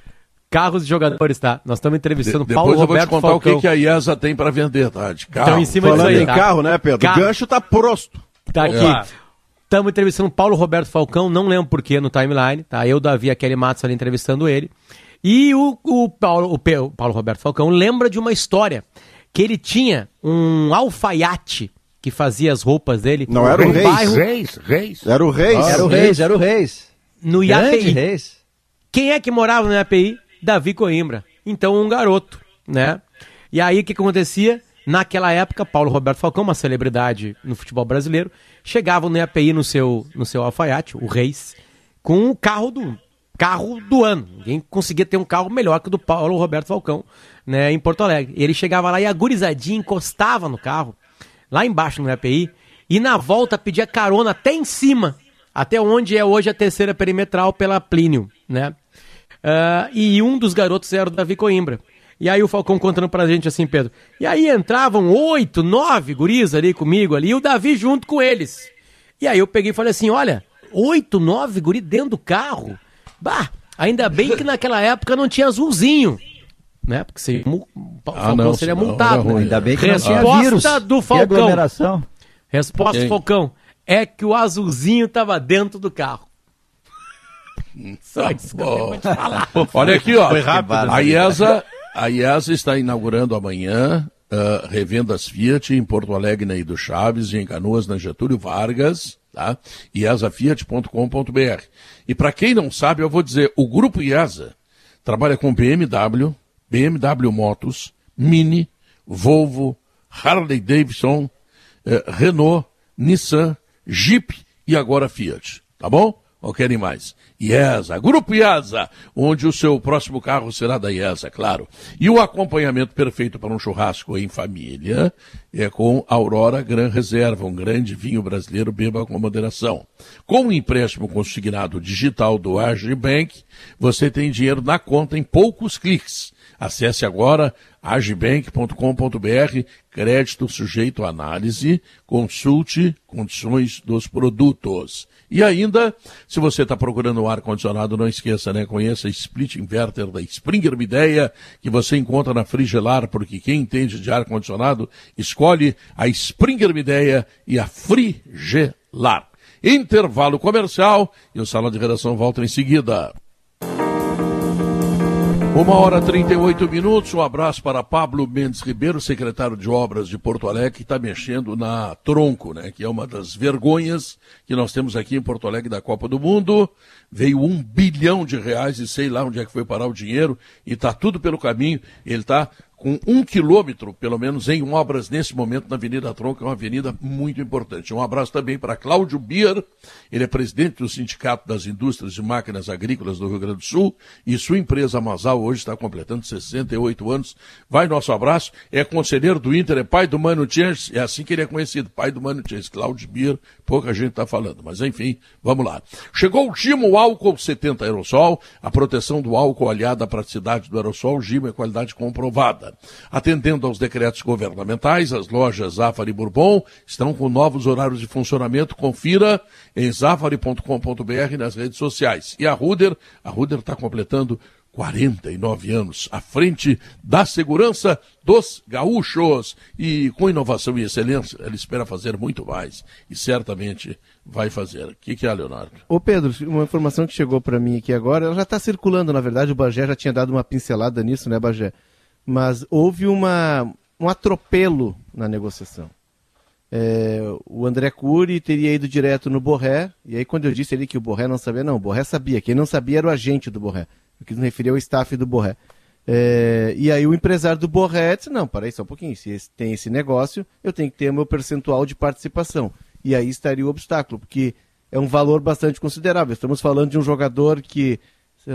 carros de jogadores, tá? Nós estamos entrevistando de, Paulo Roberto Falcão. Depois eu vou te contar Falcão. o que, que a IESA tem para vender, tá? De carro. Então, em cima Falando disso aí, em tá? carro, né, Pedro? Car... O gancho tá prosto. Tá aqui. Estamos entrevistando Paulo Roberto Falcão, não lembro porquê, no timeline, tá? Eu, Davi, a Kelly Matos ali entrevistando ele. E o, o, Paulo, o, o Paulo Roberto Falcão lembra de uma história que ele tinha um alfaiate que fazia as roupas dele. Não era o Reis. Bairro... Reis, Reis. Era o Reis. Ah, era o Reis, era o Reis. No IAPI. Reis. Quem é que morava no IAPI? Davi Coimbra. Então, um garoto, né? E aí, o que, acontecia? Naquela época, Paulo Roberto Falcão, uma celebridade no futebol brasileiro, chegava no EPI no seu, no seu alfaiate, o Reis, com o carro do carro do ano. Ninguém conseguia ter um carro melhor que o do Paulo Roberto Falcão, né, em Porto Alegre. Ele chegava lá e a gurizadinha encostava no carro, lá embaixo no EPI, e na volta pedia carona até em cima, até onde é hoje a terceira perimetral pela Plínio, né? Uh, e um dos garotos era o Davi Coimbra. E aí o Falcão contando pra gente assim, Pedro. E aí entravam oito, nove guris ali comigo ali, e o Davi junto com eles. E aí eu peguei e falei assim, olha, oito, nove guris dentro do carro? Bah, ainda bem que naquela época não tinha azulzinho. Né? Porque seria, o Falcão ah, não, seria multado. Né? Ainda bem que Resposta não tinha vírus. do Falcão. Resposta do Falcão. É que o azulzinho tava dentro do carro. Só isso que eu te falar. Olha aqui, ó. Foi rápido. A IESA, a IESA está inaugurando amanhã uh, revendas Fiat em Porto Alegre, na Ido Chaves, e em Canoas, na Getúlio Vargas, tá? IESAFiat.com.br. E para quem não sabe, eu vou dizer, o grupo IESA trabalha com BMW, BMW Motos, Mini, Volvo, Harley Davidson, eh, Renault, Nissan, Jeep e agora Fiat. Tá bom? Ou querem mais? IESA, Grupo IESA, onde o seu próximo carro será da IESA, claro. E o acompanhamento perfeito para um churrasco em família é com Aurora Gran Reserva, um grande vinho brasileiro, beba com moderação. Com o empréstimo consignado digital do Agibank, você tem dinheiro na conta em poucos cliques. Acesse agora agibank.com.br, crédito sujeito à análise, consulte condições dos produtos. E ainda, se você está procurando um ar-condicionado, não esqueça, né? Conheça a Split Inverter da Springer Mideia, que você encontra na Frigelar, porque quem entende de ar-condicionado escolhe a Springer Mideia e a Frigelar. Intervalo comercial e o Sala de Redação volta em seguida. Uma hora e 38 minutos. Um abraço para Pablo Mendes Ribeiro, secretário de Obras de Porto Alegre, que está mexendo na Tronco, né? Que é uma das vergonhas que nós temos aqui em Porto Alegre da Copa do Mundo. Veio um bilhão de reais e sei lá onde é que foi parar o dinheiro e está tudo pelo caminho. Ele está com um quilômetro, pelo menos, em obras nesse momento na Avenida Tronco, é uma avenida muito importante. Um abraço também para Cláudio Bier, ele é presidente do Sindicato das Indústrias de Máquinas Agrícolas do Rio Grande do Sul e sua empresa Masal hoje está completando 68 anos. Vai nosso abraço, é conselheiro do Inter, é pai do Mano Chance, é assim que ele é conhecido, pai do Mano Chance, Cláudio Bier, pouca gente está falando, mas enfim, vamos lá. Chegou o Gimo Álcool 70 Aerosol, a proteção do álcool aliada à praticidade do aerosol, Gimo é qualidade comprovada. Atendendo aos decretos governamentais, as lojas Zafari Bourbon estão com novos horários de funcionamento. Confira em zafari.com.br nas redes sociais. E a Ruder, a Ruder está completando 49 anos à frente da segurança dos gaúchos. E com inovação e excelência, ela espera fazer muito mais. E certamente vai fazer. O que, que é, Leonardo? Ô Pedro, uma informação que chegou para mim aqui agora, ela já está circulando, na verdade, o Bagé já tinha dado uma pincelada nisso, né, Bagé? Mas houve uma, um atropelo na negociação. É, o André Cury teria ido direto no Borré, e aí quando eu disse ali que o Borré não sabia, não, o Borré sabia, quem não sabia era o agente do Borré, eu quis me referir ao staff do Borré. É, e aí o empresário do Borré disse, não, para aí só um pouquinho, se tem esse negócio, eu tenho que ter o meu percentual de participação. E aí estaria o obstáculo, porque é um valor bastante considerável. Estamos falando de um jogador que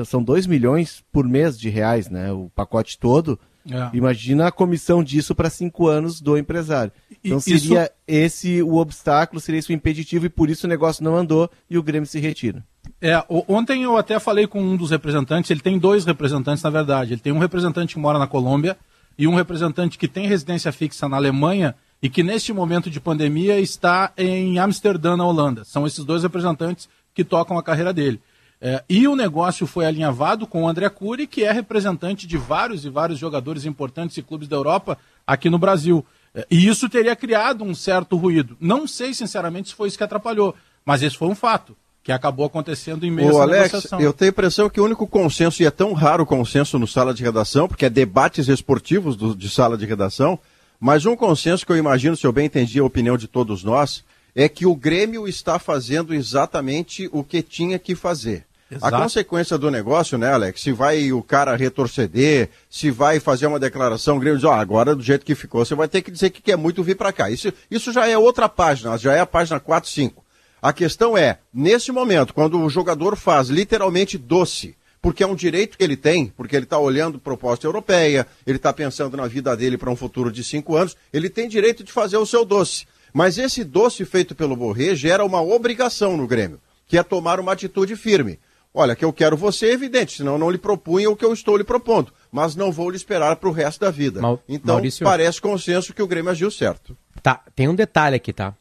são 2 milhões por mês de reais, né? O pacote todo. É. Imagina a comissão disso para cinco anos do empresário. Então seria isso... esse o obstáculo, seria esse o impeditivo e por isso o negócio não andou e o Grêmio se retira. É, ontem eu até falei com um dos representantes, ele tem dois representantes na verdade. Ele tem um representante que mora na Colômbia e um representante que tem residência fixa na Alemanha e que neste momento de pandemia está em Amsterdã, na Holanda. São esses dois representantes que tocam a carreira dele. É, e o negócio foi alinhavado com o André Cury, que é representante de vários e vários jogadores importantes e clubes da Europa aqui no Brasil. É, e isso teria criado um certo ruído. Não sei, sinceramente, se foi isso que atrapalhou, mas esse foi um fato que acabou acontecendo em meio Ô, Alex, negociação. Eu tenho a impressão que o único consenso, e é tão raro o consenso no sala de redação, porque é debates esportivos do, de sala de redação, mas um consenso que eu imagino, se eu bem entendi a opinião de todos nós, é que o Grêmio está fazendo exatamente o que tinha que fazer. Exato. A consequência do negócio, né, Alex? Se vai o cara retroceder, se vai fazer uma declaração, o Grêmio diz, ó, oh, agora do jeito que ficou, você vai ter que dizer que quer muito vir para cá. Isso, isso já é outra página, já é a página 4, 5. A questão é, nesse momento, quando o jogador faz literalmente doce, porque é um direito que ele tem, porque ele está olhando proposta europeia, ele está pensando na vida dele para um futuro de cinco anos, ele tem direito de fazer o seu doce. Mas esse doce feito pelo Borré gera uma obrigação no Grêmio, que é tomar uma atitude firme. Olha, que eu quero você é evidente, senão eu não lhe propunha o que eu estou lhe propondo, mas não vou lhe esperar para o resto da vida. Mal, então, Maurício... parece consenso que o Grêmio agiu certo. Tá, tem um detalhe aqui, tá?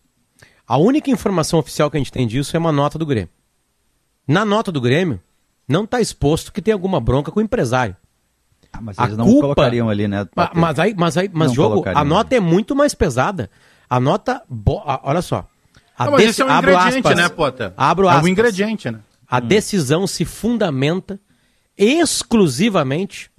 A única informação oficial que a gente tem disso é uma nota do Grêmio. Na nota do Grêmio, não está exposto que tem alguma bronca com o empresário. Ah, mas eles a não culpa... colocariam ali, né? Mas aí, mas aí, mas jogo, a nota é muito mais pesada. A nota. Bo... Olha só. A não, mas desse... é um ingrediente, aspas, né, Potter? Abro aspas. É um ingrediente, né? A hum. decisão se fundamenta exclusivamente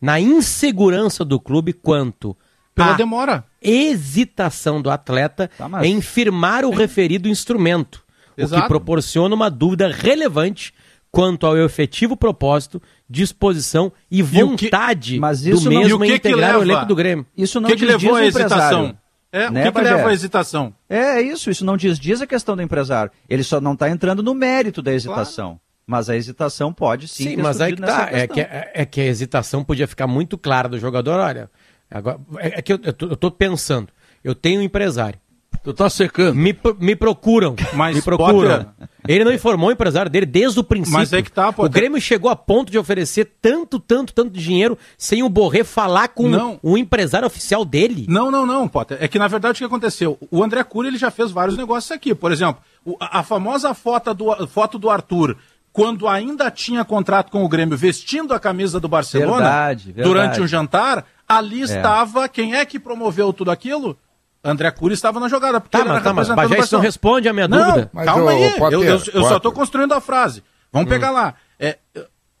na insegurança do clube quanto pela demora hesitação do atleta tá, mas... em firmar o referido instrumento, Exato. o que proporciona uma dúvida relevante quanto ao efetivo propósito, disposição e vontade e que... do mesmo em integrar o elenco do Grêmio. Isso não que que levou a hesitação? É, né, o que, que leva à hesitação? É, é isso, isso não diz, diz a questão do empresário. Ele só não está entrando no mérito da hesitação. Claro. Mas a hesitação pode sim. Sim, mas aí que tá. É que, é, é, que a hesitação podia ficar muito clara do jogador. Olha, agora, é, é que eu, estou pensando. Eu tenho um empresário. Tu tá secando. Me, me procuram. Mas me procuram. Ele não informou o empresário dele desde o princípio. Mas é que tá, O Grêmio chegou a ponto de oferecer tanto, tanto, tanto dinheiro sem o Borré falar com não. o empresário oficial dele. Não, não, não, Potter. É que na verdade o que aconteceu? O André Cury ele já fez vários negócios aqui. Por exemplo, a famosa foto do, foto do Arthur quando ainda tinha contrato com o Grêmio, vestindo a camisa do Barcelona, verdade, verdade. durante um jantar, ali é. estava quem é que promoveu tudo aquilo? André Cury estava na jogada. Porque tá, mas, tá, mas Bagé, isso não responde a minha não, dúvida. calma aí, eu, eu, eu só estou construindo a frase. Vamos hum. pegar lá. É,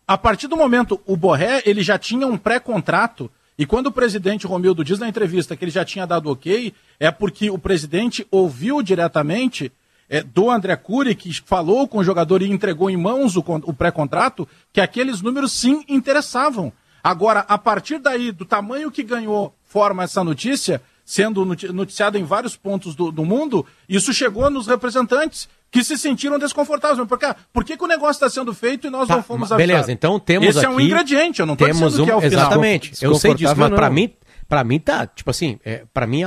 a partir do momento, o Borré, ele já tinha um pré-contrato, e quando o presidente Romildo diz na entrevista que ele já tinha dado ok, é porque o presidente ouviu diretamente é, do André Cury, que falou com o jogador e entregou em mãos o, o pré-contrato, que aqueles números sim interessavam. Agora, a partir daí, do tamanho que ganhou forma essa notícia, sendo noticiada em vários pontos do, do, mundo, isso chegou nos representantes que se sentiram desconfortáveis. Por, quê? Por que, que o negócio está sendo feito e nós tá, não fomos avisados? Beleza, então temos Esse aqui... é um ingrediente, eu não estou dizendo um, que é o final. Exatamente, eu sei disso, mas para mim, mim tá, tipo assim, é, para mim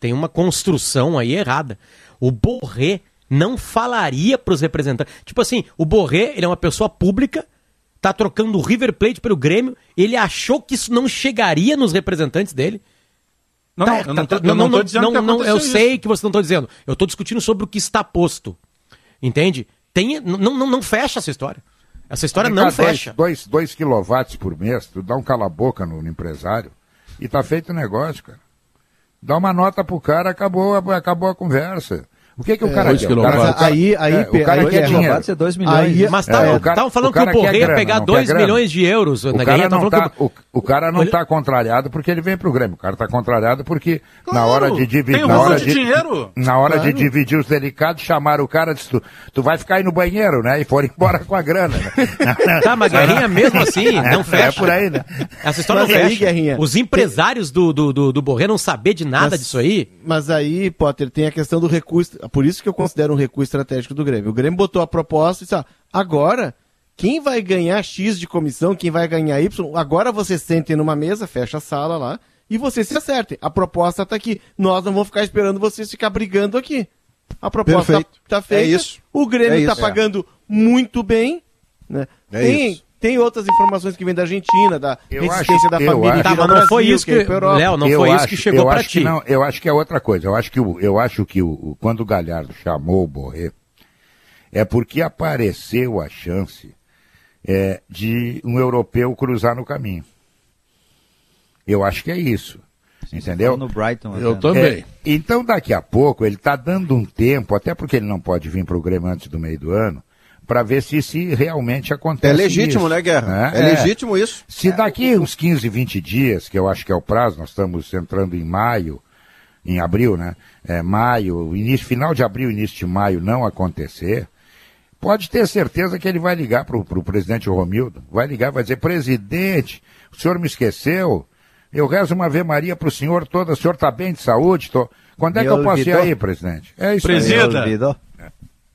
tem uma construção aí errada. O Borré não falaria para os representantes. Tipo assim, o Borré, ele é uma pessoa pública, tá trocando o River Plate pelo Grêmio, ele achou que isso não chegaria nos representantes dele. Não, tá, eu não tô, não, não, não, dizendo não, não, Eu isso. sei que você não está dizendo. Eu estou discutindo sobre o que está posto. Entende? Tem, não, não, não fecha essa história. Essa história não dois, fecha. 2 quilowatts por mês, tu dá um cala-boca no, no, empresário e tá feito o negócio, cara. Dá uma nota pro cara, acabou, acabou a conversa. O que, que o cara é, quer? O cara, aí, aí, é, o cara quer dinheiro. Ser 2 milhões. Aí, mas estavam é, falando que o Borré ia pegar 2 milhões de euros. O na cara não tá, que... o, o, cara não está contrariado porque ele vem para o Grêmio. O cara está contrariado porque claro, na hora de dividir... Na hora de, de, dinheiro. Na hora claro. de dividir os delicados, chamaram o cara e disse, tu, tu vai ficar aí no banheiro, né? E foram embora com a grana. Né? tá, mas Guerrinha mesmo assim não é fecha. É por aí, né? Essa história mas não fecha. Aí, Guerrinha, Os empresários do, do, do, do Borré não saber de nada mas, disso aí. Mas aí, Potter, tem a questão do recurso. Por isso que eu considero um recurso estratégico do Grêmio. O Grêmio botou a proposta e disse, ah, agora, quem vai ganhar X de comissão, quem vai ganhar Y, agora você sente numa mesa, fecha a sala lá, e você se acerte. A proposta está aqui. Nós não vamos ficar esperando vocês ficar brigando aqui. A proposta está feita. É isso. O Grêmio está é pagando muito bem. Né? É tem, isso. Tem outras informações que vêm da Argentina, da eu resistência acho, da família. Tá, mas não foi isso que, que Léo, não foi acho, isso que chegou para ti. não, eu acho que é outra coisa. Eu acho que, o, eu acho que o, quando o Galhardo chamou o Borré, é porque apareceu a chance é, de um europeu cruzar no caminho. Eu acho que é isso. Entendeu? No Brighton, eu também. É, então, daqui a pouco, ele está dando um tempo, até porque ele não pode vir para o Grêmio antes do meio do ano, para ver se, se realmente acontece. É legítimo, isso, né, Guerra? É, é, legítimo isso. Se daqui uns 15, 20 dias, que eu acho que é o prazo, nós estamos entrando em maio, em abril, né? É, maio, início, final de abril, início de maio não acontecer, pode ter certeza que ele vai ligar para o presidente Romildo, vai ligar, vai dizer, presidente, o senhor me esqueceu, eu rezo uma Ave Maria para o senhor toda, o senhor está bem de saúde? Tô... Quando é me que olvidou. eu posso ir aí, presidente? É isso Presida. aí. Me olvidou.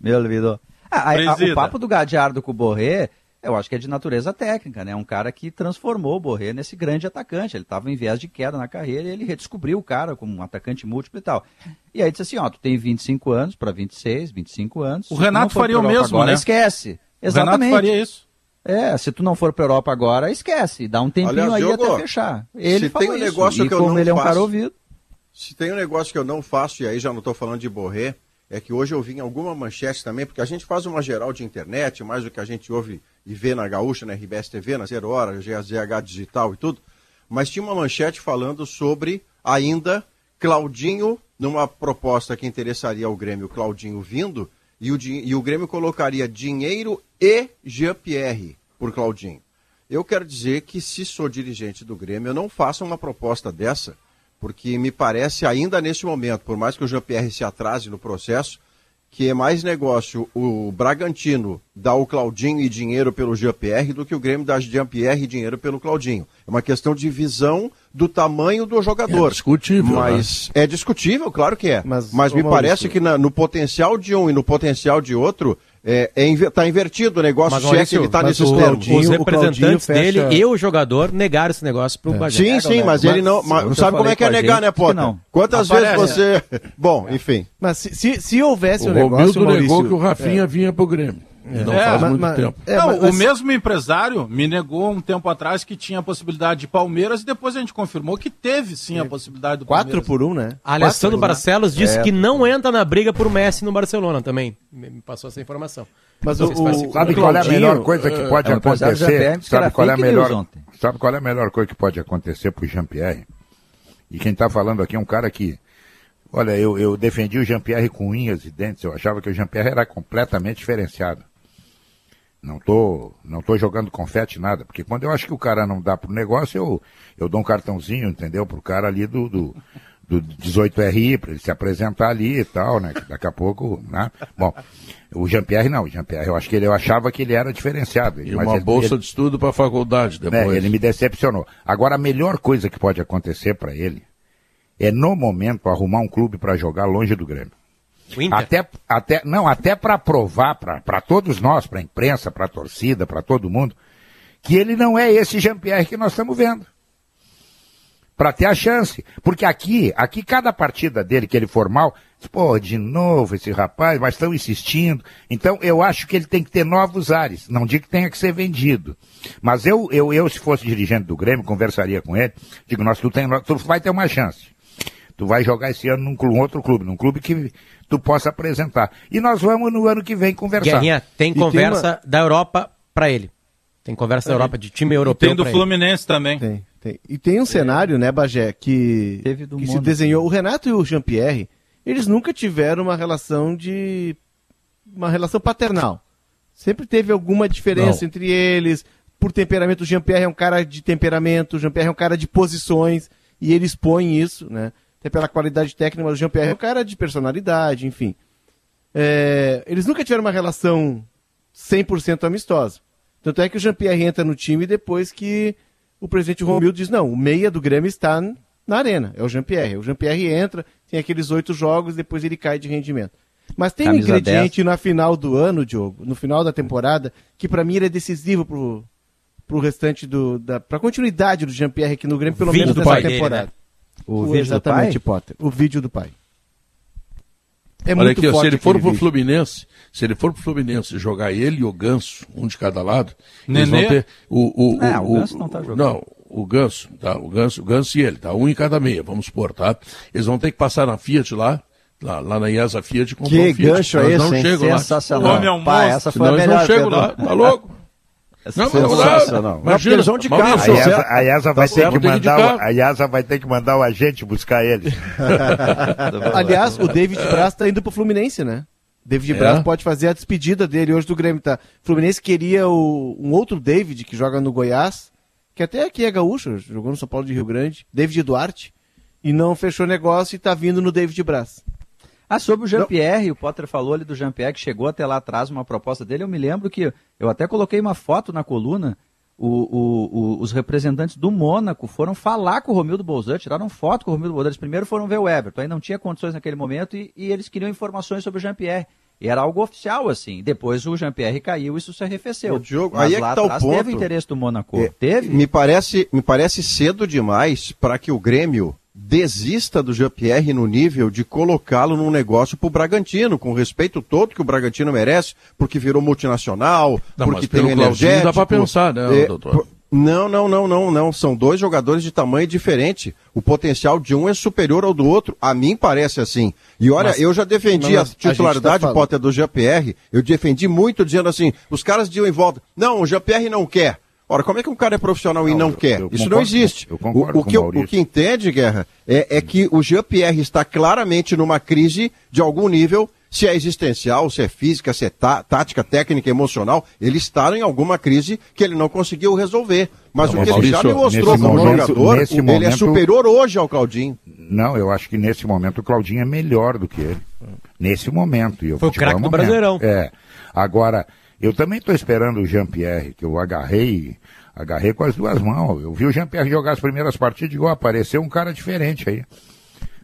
Me olvidou. Ah, a, a, o papo do Gadiardo com o Borré, eu acho que é de natureza técnica, né? Um cara que transformou o Borré nesse grande atacante. Ele estava em viés de queda na carreira e ele redescobriu o cara como um atacante múltiplo e tal. E aí disse assim, ó, tu tem 25 anos para 26, 25 anos. O Renato faria o mesmo, agora, né? Esquece. Exatamente. O Renato faria isso. É, se tu não for para Europa agora, esquece. Dá um tempinho Aliás, aí Diogo, até fechar. Ele se tem um negócio isso. que e eu como não ele é um cara ouvido. Se tem um negócio que eu não faço, e aí já não estou falando de Borré, é que hoje eu vi em alguma manchete também, porque a gente faz uma geral de internet, mais do que a gente ouve e vê na Gaúcha, na RBS TV, na Zero Hora, GZH Digital e tudo, mas tinha uma manchete falando sobre ainda Claudinho, numa proposta que interessaria ao Grêmio, Claudinho vindo, e o, e o Grêmio colocaria dinheiro e Jean-Pierre por Claudinho. Eu quero dizer que se sou dirigente do Grêmio, eu não faço uma proposta dessa porque me parece ainda nesse momento, por mais que o Jean-Pierre se atrase no processo, que é mais negócio o Bragantino dar o Claudinho e dinheiro pelo Jean-Pierre do que o Grêmio dar Jean-Pierre e dinheiro pelo Claudinho. É uma questão de visão do tamanho do jogador. É discutível. Mas né? é discutível, claro que é. Mas, mas me parece que na, no potencial de um e no potencial de outro, é, é, tá invertido o negócio, mas, se é que ele está nesse termos. Os representantes dele e o jogador negaram esse negócio para o é. Sim, sim, mas, ele não. Mas, sabe como é que é negar, né, Potter? Não. Quantas vezes você. Bom, enfim. Mas se, se, se houvesse o um negócio. O Romildo negou que o Rafinha é. vinha para o Grêmio. É, não faz mas, muito mas, tempo. É, não, mas, o mesmo empresário me negou um tempo atrás que tinha a possibilidade de Palmeiras e depois a gente confirmou que teve sim a possibilidade do Palmeiras. Quatro por um, né? Alessandro um, Barcelos né? disse é. que não entra na briga por Messi no Barcelona também. Me passou essa informação. Mas o, o, sabe qual é a melhor coisa que pode é, acontecer? Sabe qual é a melhor? Sabe qual é a melhor coisa que pode acontecer pro Jean Pierre? E quem está falando aqui é um cara que Olha, eu, eu defendi o Jean-Pierre com unhas e dentes. Eu achava que o Jean-Pierre era completamente diferenciado. Não tô, não tô jogando confete nada, porque quando eu acho que o cara não dá pro negócio, eu, eu dou um cartãozinho, entendeu? Pro cara ali do, do, do 18RI, para ele se apresentar ali e tal, né? Que daqui a pouco, né? Bom, o Jean-Pierre não, o Jean-Pierre, eu acho que ele, eu achava que ele era diferenciado. E uma ele, bolsa ele, de estudo para a faculdade depois. Né, ele me decepcionou. Agora, a melhor coisa que pode acontecer para ele é, no momento, arrumar um clube para jogar longe do Grêmio. Até, até, não, até para provar para todos nós, para a imprensa, para a torcida, para todo mundo, que ele não é esse Jean-Pierre que nós estamos vendo. Para ter a chance. Porque aqui, aqui cada partida dele que ele for mal, pô, de novo esse rapaz, mas estão insistindo. Então eu acho que ele tem que ter novos ares. Não digo que tenha que ser vendido. Mas eu, eu, eu se fosse dirigente do Grêmio, conversaria com ele, digo, nós, tu, tem, tu vai ter uma chance. Tu vai jogar esse ano num, num outro clube, num clube que tu possa apresentar. E nós vamos no ano que vem conversar. Guerrinha, tem e conversa tem uma... da Europa para ele. Tem conversa da Europa de time europeu. tem do Fluminense ele. também. Tem, tem. E tem um cenário, né, Bagé, que, que se desenhou. O Renato e o Jean-Pierre, eles nunca tiveram uma relação de. uma relação paternal. Sempre teve alguma diferença Não. entre eles. Por temperamento, o Jean-Pierre é um cara de temperamento, o Jean-Pierre é um cara de posições, e ele expõe isso, né? Até pela qualidade técnica, mas o Jean-Pierre é um cara de personalidade, enfim. É, eles nunca tiveram uma relação 100% amistosa. Tanto é que o Jean-Pierre entra no time depois que o presidente Romildo diz, não, o meia do Grêmio está na arena, é o Jean-Pierre. O Jean-Pierre entra, tem aqueles oito jogos, depois ele cai de rendimento. Mas tem Camisa um ingrediente 10. na final do ano, Diogo, no final da temporada, que para mim ele é decisivo pro, pro restante do. Da, pra continuidade do Jean-Pierre aqui no Grêmio, pelo menos nessa temporada. Dele, né? O, o vídeo exatamente, do pai? Potter. O vídeo do pai. É Olha aqui, se ele for pro vídeo. Fluminense, se ele for pro Fluminense jogar ele e o Ganso, um de cada lado, Nenê? eles vão ter o o, o, o, o Ganso não tá jogando. Não, o Ganso, tá? O Ganso, o Ganso e ele, tá? Um em cada meia, vamos supor, tá? Eles vão ter que passar na Fiat lá, lá, lá na IESA Fiat comprar que um Fiat. gancho é esse, não hein? Sensacional. Lá. Pá, essa foi Senão a melhor. Não chegam lá, tá louco? Não, sensacional. Mas eles vão de carro. A IASA, a IASA vai ter que mandar, a IASA vai ter que mandar o agente buscar ele. Aliás, o David Braz está indo pro Fluminense, né? David é. Braz pode fazer a despedida dele hoje do Grêmio, tá? O Fluminense queria o, um outro David que joga no Goiás, que até aqui é gaúcho, jogou no São Paulo de Rio Grande, David Duarte, e não fechou negócio e tá vindo no David Braz. Ah, sobre o Jean-Pierre, o Potter falou ali do Jean-Pierre que chegou até lá atrás uma proposta dele. Eu me lembro que eu até coloquei uma foto na coluna. O, o, o, os representantes do Mônaco foram falar com o Romildo Bolzan, tiraram foto com o Romildo Bolzan. Eles primeiro foram ver o Everton, aí não tinha condições naquele momento e, e eles queriam informações sobre o Jean-Pierre. E era algo oficial, assim. Depois o Jean-Pierre caiu e isso se arrefeceu. O Diogo, Mas aí é lá que tá o ponto. teve interesse do Mônaco. É, teve? Me parece, me parece cedo demais para que o Grêmio desista do Jean-Pierre no nível de colocá-lo num negócio para o Bragantino, com respeito todo que o Bragantino merece, porque virou multinacional, não, porque tem energético. dá para pensar, né, é, doutor? Não, não, não, não, não. São dois jogadores de tamanho diferente. O potencial de um é superior ao do outro. A mim parece assim. E olha, mas, eu já defendi a titularidade, a tá Potter, do Jean-Pierre. Eu defendi muito dizendo assim, os caras diziam em volta, não, o Jean-Pierre não quer. Ora, como é que um cara é profissional não, e não eu, quer? Eu Isso concordo, não existe. Eu concordo o, o que, o que entende, Guerra, é, é que o Jean-Pierre está claramente numa crise de algum nível, se é existencial, se é física, se é tá, tática, técnica, emocional, ele está em alguma crise que ele não conseguiu resolver. Mas não, o que ele já me mostrou como momento, jogador, ele momento, é superior hoje ao Claudinho. Não, eu acho que nesse momento o Claudinho é melhor do que ele. Nesse momento. E Foi o craque do Brasileirão. É. Agora, eu também estou esperando o Jean-Pierre, que eu agarrei, agarrei com as duas mãos. Eu vi o Jean-Pierre jogar as primeiras partidas e digo, apareceu um cara diferente aí.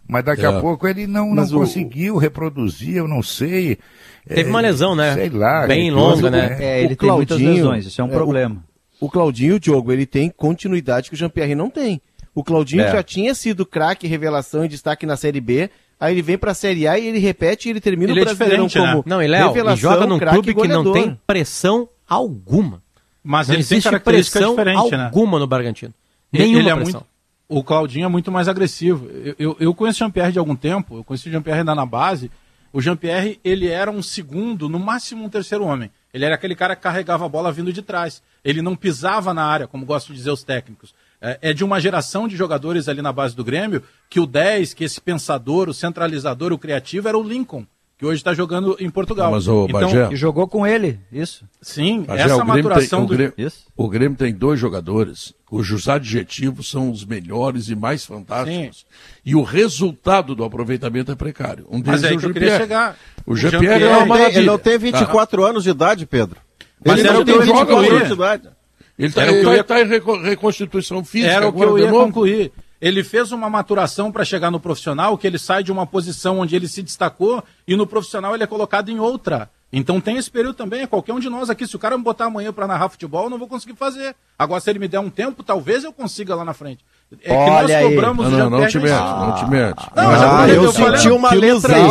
Mas daqui é. a pouco ele não, não o... conseguiu reproduzir, eu não sei. Teve é, uma lesão, né? Sei lá. Bem longa, né? É, ele o tem muitas lesões, isso é um problema. O, o Claudinho e o Diogo, ele tem continuidade que o Jean-Pierre não tem. O Claudinho é. já tinha sido craque, revelação e destaque na Série B. Aí ele vem para a Série A e ele repete e ele termina ele o Brasileirão é como né? Não, e Léo, ele joga num clube que não tem pressão alguma. Mas não ele tem característica diferente, né? alguma no Bragantino. Nenhuma ele é pressão. Muito, o Claudinho é muito mais agressivo. Eu, eu, eu conheço o Jean-Pierre de algum tempo, eu conheci o Jean-Pierre ainda na base. O Jean-Pierre, ele era um segundo, no máximo um terceiro homem. Ele era aquele cara que carregava a bola vindo de trás. Ele não pisava na área, como gostam de dizer os técnicos. É, é de uma geração de jogadores ali na base do Grêmio que o 10, que esse pensador, o centralizador, o criativo era o Lincoln que hoje está jogando em Portugal. Mas o então, Bagé... E jogou com ele, isso. Sim, Bagé, essa maturação tem, o Grêmio, do... Isso? O Grêmio tem dois jogadores cujos adjetivos são os melhores e mais fantásticos. Sim. E o resultado do aproveitamento é precário. Um deles Mas é, é o Jean-Pierre. Chegar. O Jean-Pierre é uma maravilha. Ele não tem 24 ah. anos de idade, Pedro. Mas ele não tem 24 anos de idade. Ele está ia... tá em reconstituição física. Era o que eu ia concluir. Ele fez uma maturação para chegar no profissional, que ele sai de uma posição onde ele se destacou e no profissional ele é colocado em outra. Então tem esse período também, é qualquer um de nós aqui. Se o cara me botar amanhã para narrar futebol, eu não vou conseguir fazer. Agora, se ele me der um tempo, talvez eu consiga lá na frente. É Olha que nós cobramos aí. Não, não, não te mete, não te mete. Não, ah, eu, eu senti uma letra aí.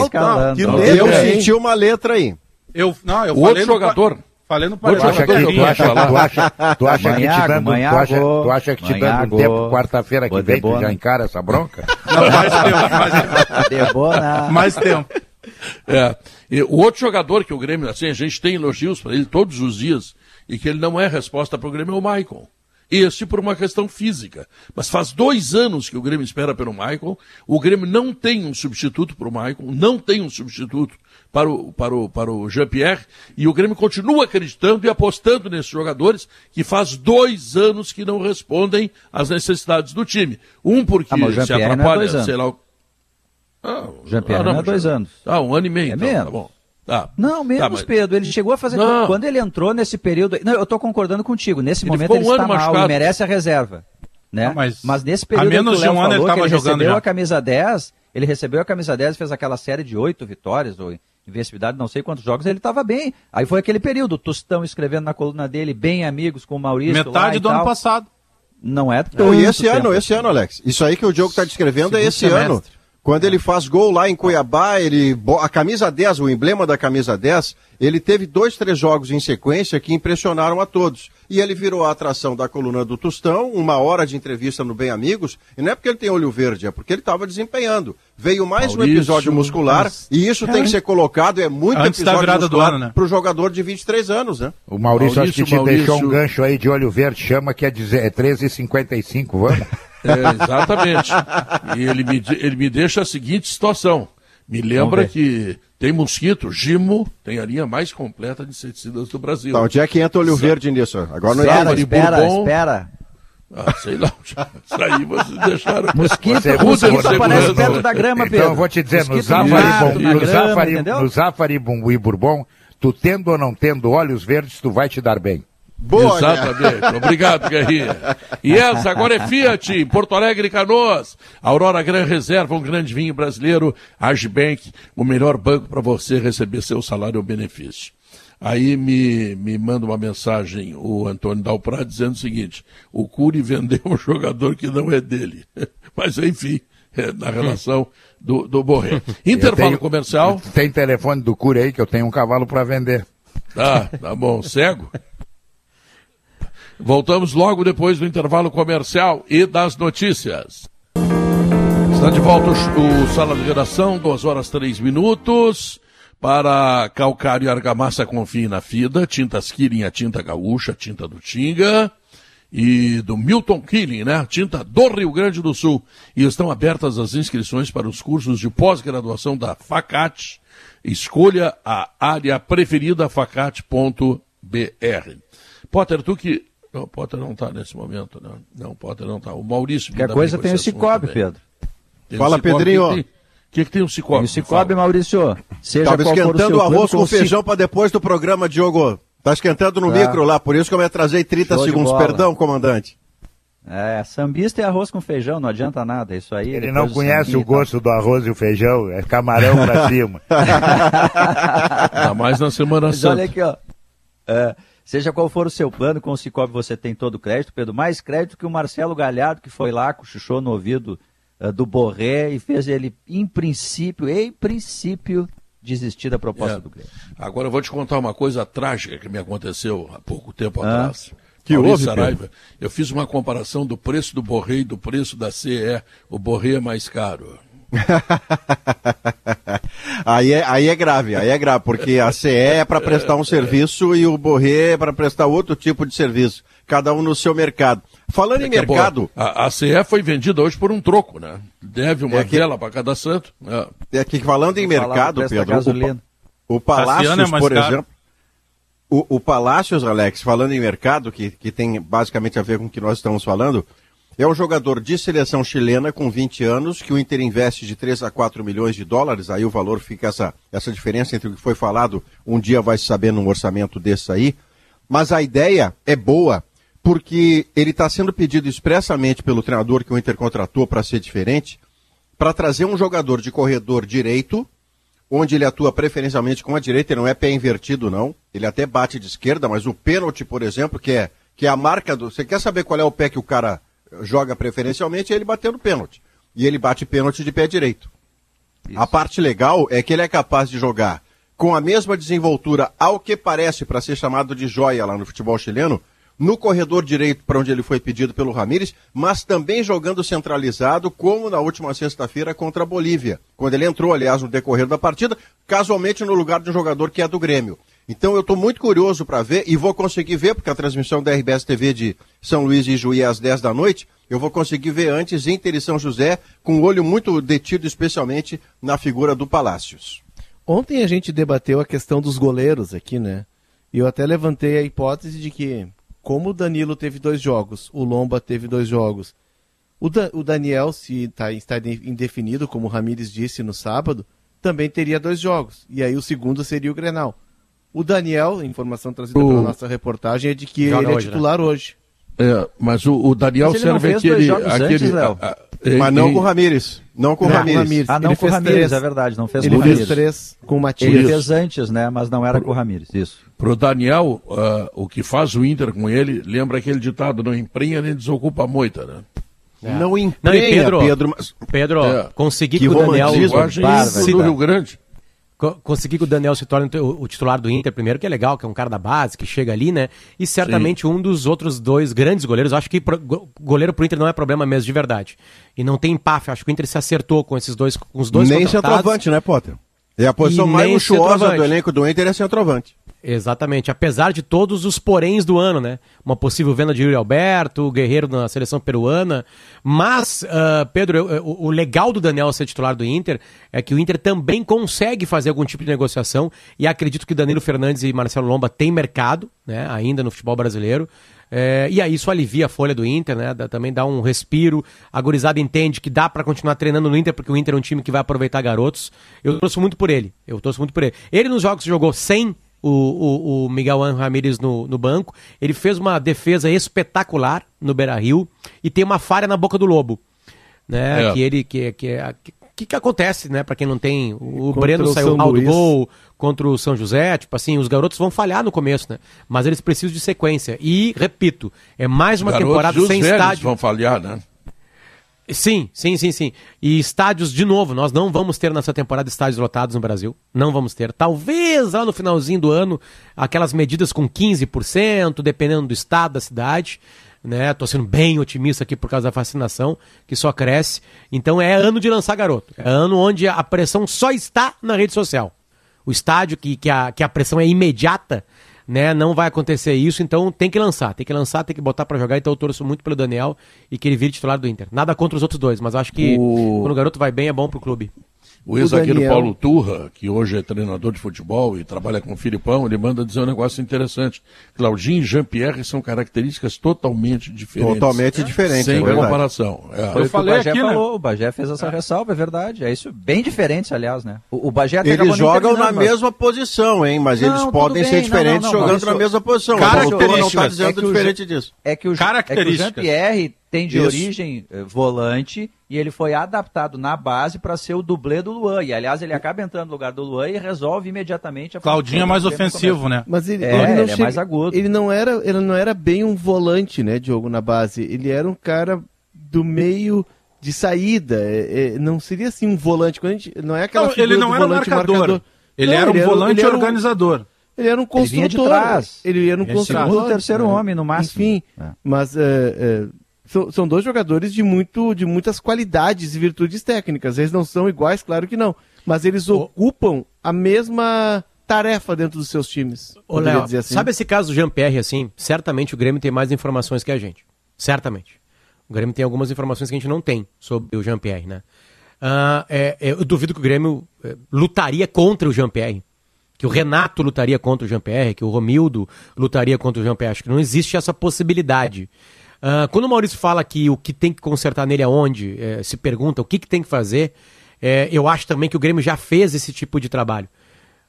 Eu senti uma letra aí. Eu, não, eu o outro jogador. Falei no paredão. Tu acha, que, tu acha, tu acha, tu acha que te dando, tu acha, tu acha que te dando um tempo quarta-feira que vem, tu já encara essa bronca? Não, mais tempo, mais tempo. Mais tempo. É. E o outro jogador que o Grêmio, assim, a gente tem elogios para ele todos os dias, e que ele não é resposta para o Grêmio, é o Michael. Este por uma questão física. Mas faz dois anos que o Grêmio espera pelo Michael. O Grêmio não tem um substituto para o Michael, não tem um substituto para o, para o, para o Jean-Pierre, e o Grêmio continua acreditando e apostando nesses jogadores que faz dois anos que não respondem às necessidades do time. Um porque ah, se é atrapalha, é sei lá. Ah, Jean-Pierre ah, não, é dois anos. Ah, um ano e meio, é então, tá menos. tá bom. Tá. Não, menos, tá, mas... Pedro. Ele chegou a fazer. Não. Quando ele entrou nesse período. Não, eu estou concordando contigo. Nesse ele momento ele um está mal machucado. e merece a reserva. Né? Não, mas, mas nesse período. A menos de um ano ele estava jogando. Recebeu já. a camisa 10, ele recebeu a camisa 10 e fez aquela série de oito vitórias, ou invencibilidade, não sei quantos jogos, ele estava bem. Aí foi aquele período, o Tostão escrevendo na coluna dele, bem amigos com o Maurício. Metade do tal. ano passado. Não é tão. E esse tempo. ano, esse ano, Alex. Isso aí que o Diogo está descrevendo é esse semestre. ano. Quando ele faz gol lá em Cuiabá, ele a camisa 10, o emblema da camisa 10, ele teve dois, três jogos em sequência que impressionaram a todos. E ele virou a atração da coluna do Tostão, uma hora de entrevista no Bem Amigos, e não é porque ele tem olho verde, é porque ele estava desempenhando. Veio mais Maurício, um episódio muscular, mas... e isso é. tem que ser colocado, é muito Antes episódio muscular né? para o jogador de 23 anos, né? O Maurício, Maurício acho que te Maurício... deixou um gancho aí de olho verde, chama que é, é 13h55, vamos? É, exatamente. e ele me, ele me deixa a seguinte situação. Me lembra que tem mosquito, Gimo tem a linha mais completa de inseticidas do Brasil. Tá, onde é que entra olho verde nisso? Agora não espera, espera, Bourbon, espera. Ah, sei lá, isso aí vocês deixaram. Mosquito, você, mosquito você, aparece você, perto da grama, Pedro. Então eu vou te dizer, no Zafari, no, Zafari, no Zafari e Bourbon, tu tendo ou não tendo olhos verdes, tu vai te dar bem. Boa, Exatamente. Obrigado, Guerrinha. E essa agora é Fiat, em Porto Alegre e Canoas. Aurora Gran Reserva, um grande vinho brasileiro. Agibank, o melhor banco para você receber seu salário ou benefício. Aí me, me manda uma mensagem o Antônio Dalprá dizendo o seguinte: o Cury vendeu um jogador que não é dele. Mas enfim, é na relação do, do Borré. Intervalo tenho, comercial. Tem telefone do Cury aí que eu tenho um cavalo para vender. Tá, tá bom. Cego? Voltamos logo depois do intervalo comercial e das notícias. Está de volta o, o Sala de Redação, 2 horas 3 minutos. Para calcário e argamassa, confie na FIDA. Tintas Killing, a tinta gaúcha, a tinta do Tinga. E do Milton Killing, né? Tinta do Rio Grande do Sul. E estão abertas as inscrições para os cursos de pós-graduação da FACAT. Escolha a área preferida, facate.br. Potter, tu que não, Potter não está nesse momento, não. Não, Potter não está. O Maurício. Que coisa tem o Cicobi, Pedro. Tem Fala, Pedrinho. O que, que, tem o Cicobi? Tem o Cicobi, Maurício. Seja Tava esquentando o, o arroz com feijão para depois do programa, Diogo. Tá esquentando no tá. micro lá, por isso que eu me atrasei 30 Show segundos. Perdão, comandante. É, sambista é arroz com feijão, não adianta nada, isso aí. Ele não conhece o gosto do arroz e o feijão, é camarão pra cima. Ainda mais na Semana Santa. olha aqui, ó. É, Seja qual for o seu plano, com o Cicobi você tem todo o crédito, Pedro. Mais crédito que o Marcelo Galhardo, que foi lá, cochichou no ouvido uh, do Borré e fez ele, em princípio, em princípio, desistir da proposta é. do Grêmio. Agora eu vou te contar uma coisa trágica que me aconteceu há pouco tempo ah. atrás. Que houve, Saraiva, eu fiz uma comparação do preço do Borré e do preço da CE. O Borré é mais caro. aí, é, aí é grave, aí é grave, porque a CE é para prestar um serviço e o Borré é para prestar outro tipo de serviço, cada um no seu mercado. Falando é em é mercado. É a, a, CE foi vendida hoje por um troco, né? Deve uma é que, vela para cada santo. É. é que falando em mercado, Pedro, o, o Palácios, é por caro. exemplo. O, o Palácios, Alex, falando em mercado, que, que tem basicamente a ver com o que nós estamos falando, é um jogador de seleção chilena com 20 anos, que o Inter investe de 3 a 4 milhões de dólares, aí o valor fica essa, essa diferença entre o que foi falado, um dia vai se saber num orçamento desse aí. Mas a ideia é boa, porque ele está sendo pedido expressamente pelo treinador que o Inter contratou para ser diferente, para trazer um jogador de corredor direito, onde ele atua preferencialmente com a direita, ele não é pé invertido não, ele até bate de esquerda, mas o pênalti, por exemplo, que é, que é a marca do... Você quer saber qual é o pé que o cara joga preferencialmente é ele batendo pênalti. E ele bate pênalti de pé direito. Isso. A parte legal é que ele é capaz de jogar com a mesma desenvoltura, ao que parece para ser chamado de joia lá no futebol chileno, no corredor direito para onde ele foi pedido pelo Ramires, mas também jogando centralizado, como na última sexta-feira contra a Bolívia, quando ele entrou, aliás, no decorrer da partida, casualmente no lugar de um jogador que é do Grêmio. Então eu estou muito curioso para ver e vou conseguir ver, porque a transmissão da RBS TV de São Luís e Juí é às 10 da noite, eu vou conseguir ver antes Inter e São José, com o olho muito detido especialmente na figura do Palácios. Ontem a gente debateu a questão dos goleiros aqui, né? E eu até levantei a hipótese de que, como o Danilo teve dois jogos, o Lomba teve dois jogos, o, da o Daniel, se tá, está indefinido, como o Ramires disse no sábado, também teria dois jogos. E aí o segundo seria o Grenal. O Daniel, informação trazida o... pela nossa reportagem, é de que Joga ele é hoje, é titular né? hoje. É, mas o, o Daniel mas serve aquele. aquele antes, a, a, mas não com o Ramires. Não com o Ramires. Ah, não ele com o Ramires, é verdade. Não fez ele com o fez três com o Matias. Ele fez antes, né? Mas não era com o Ramires. Isso. Pro Daniel, uh, o que faz o Inter com ele, lembra aquele ditado: não emprenha nem desocupa a moita, né? É. Não emprenha, não, Pedro. Pedro, mas... Pedro é. conseguir que, que o Daniel. do Rio Grande conseguir que o Daniel se torne o titular do Inter primeiro, que é legal, que é um cara da base, que chega ali, né? E certamente Sim. um dos outros dois grandes goleiros, acho que goleiro pro Inter não é problema mesmo de verdade. E não tem empáfia, acho que o Inter se acertou com esses dois, com os dois Nem centroavante, né, Potter? É a posição mais luxuosa do elenco do Inter é centroavante. Exatamente, apesar de todos os poréns do ano, né? Uma possível venda de Yuri Alberto, o Guerreiro na seleção peruana. Mas, uh, Pedro, eu, eu, o legal do Daniel ser titular do Inter é que o Inter também consegue fazer algum tipo de negociação e acredito que Danilo Fernandes e Marcelo Lomba têm mercado, né? Ainda no futebol brasileiro. É, e aí isso alivia a folha do Inter, né? Dá, também dá um respiro. A gurizada entende que dá para continuar treinando no Inter, porque o Inter é um time que vai aproveitar garotos. Eu torço muito por ele. Eu torço muito por ele. Ele nos jogos jogou sem o, o, o Miguel Angel Ramírez no, no banco. Ele fez uma defesa espetacular no Beira Rio e tem uma falha na boca do Lobo. Né? É. Que ele que, que, que, que acontece, né? Para quem não tem, o contra Breno o saiu mal do gol contra o São José, tipo assim, os garotos vão falhar no começo, né? Mas eles precisam de sequência. E repito, é mais uma garotos temporada sem estádio. vão falhar, né? Sim, sim, sim, sim. E estádios, de novo, nós não vamos ter nessa temporada estádios lotados no Brasil. Não vamos ter. Talvez lá no finalzinho do ano, aquelas medidas com 15%, dependendo do estado da cidade. Né? Tô sendo bem otimista aqui por causa da vacinação, que só cresce. Então é ano de lançar garoto. É ano onde a pressão só está na rede social. O estádio, que, que, a, que a pressão é imediata, né? Não vai acontecer isso, então tem que lançar, tem que lançar, tem que botar para jogar. Então eu torço muito pelo Daniel e que ele vire titular do Inter. Nada contra os outros dois, mas acho que o... quando o garoto vai bem é bom pro clube. O ex-zagueiro. Paulo Turra, que hoje é treinador de futebol e trabalha com o Filipão, ele manda dizer um negócio interessante. Claudinho e Jean-Pierre são características totalmente diferentes. Totalmente diferentes, Sem é comparação. É. Eu falei o Bagé aqui, né? falou, né? o Bagé fez essa ressalva, é verdade. É isso, bem diferente, aliás, né? O, o Bagé até Eles jogam na mas... mesma posição, hein? Mas não, eles podem bem, ser diferentes não, não, jogando isso... na mesma posição. O Paulo Turra não está dizendo é diferente disso. É que o, é que o Jean-Pierre tem de Isso. origem eh, volante e ele foi adaptado na base para ser o dublê do Luan. E aliás, ele acaba entrando no lugar do Luan e resolve imediatamente a Claudinho é mais ofensivo, né? Mas ele, é, ele, ele chega, é mais agudo. Ele não era, ele não era bem um volante, né, Diogo, na base. Ele era um cara do meio de saída. É, é, não seria assim um volante. Quando a gente, não é aquela não, ele não era marcador. marcador. Ele não, era um ele volante era, ele organizador. Um, ele era um construtor. Ele, vinha de trás. ele era um construtor. Segundo, terceiro é. homem, no máximo. Enfim, é. mas é, são, são dois jogadores de, muito, de muitas qualidades e virtudes técnicas. Eles não são iguais, claro que não. Mas eles oh. ocupam a mesma tarefa dentro dos seus times. Ô, Léo, assim. sabe esse caso do Jean-Pierre, assim? Certamente o Grêmio tem mais informações que a gente. Certamente. O Grêmio tem algumas informações que a gente não tem sobre o Jean-Pierre, né? Uh, é, é, eu duvido que o Grêmio é, lutaria contra o Jean-Pierre. Que o Renato lutaria contra o Jean-Pierre, que o Romildo lutaria contra o Jean-Pierre. Acho que não existe essa possibilidade. Uh, quando o Maurício fala que o que tem que consertar nele aonde, é, se pergunta o que, que tem que fazer, é, eu acho também que o Grêmio já fez esse tipo de trabalho.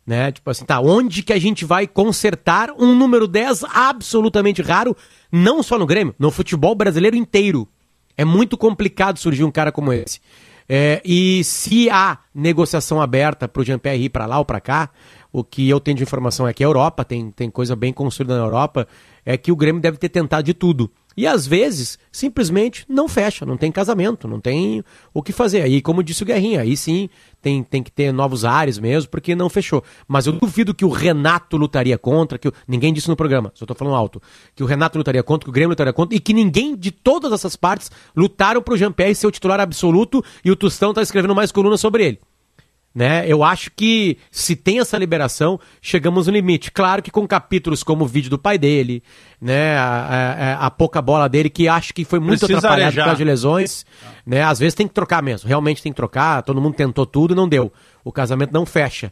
Né? Tipo assim, tá, onde que a gente vai consertar um número 10 absolutamente raro, não só no Grêmio, no futebol brasileiro inteiro. É muito complicado surgir um cara como esse. É, e se há negociação aberta para o Jean-Pierre ir para lá ou para cá, o que eu tenho de informação é que a Europa tem, tem coisa bem construída na Europa, é que o Grêmio deve ter tentado de tudo. E às vezes, simplesmente não fecha, não tem casamento, não tem o que fazer. Aí, como disse o Guerrinha, aí sim tem, tem que ter novos ares mesmo, porque não fechou. Mas eu duvido que o Renato lutaria contra, que ninguém disse no programa, só estou falando alto, que o Renato lutaria contra, que o Grêmio lutaria contra, e que ninguém de todas essas partes lutaram para o Jean-Pierre ser o titular absoluto e o Tostão está escrevendo mais colunas sobre ele. Né? Eu acho que se tem essa liberação, chegamos no limite. Claro que com capítulos como o vídeo do pai dele, né, a, a, a pouca bola dele, que acho que foi muito Precisa atrapalhado arejar. por causa de lesões, né? Às vezes tem que trocar mesmo, realmente tem que trocar, todo mundo tentou tudo e não deu. O casamento não fecha.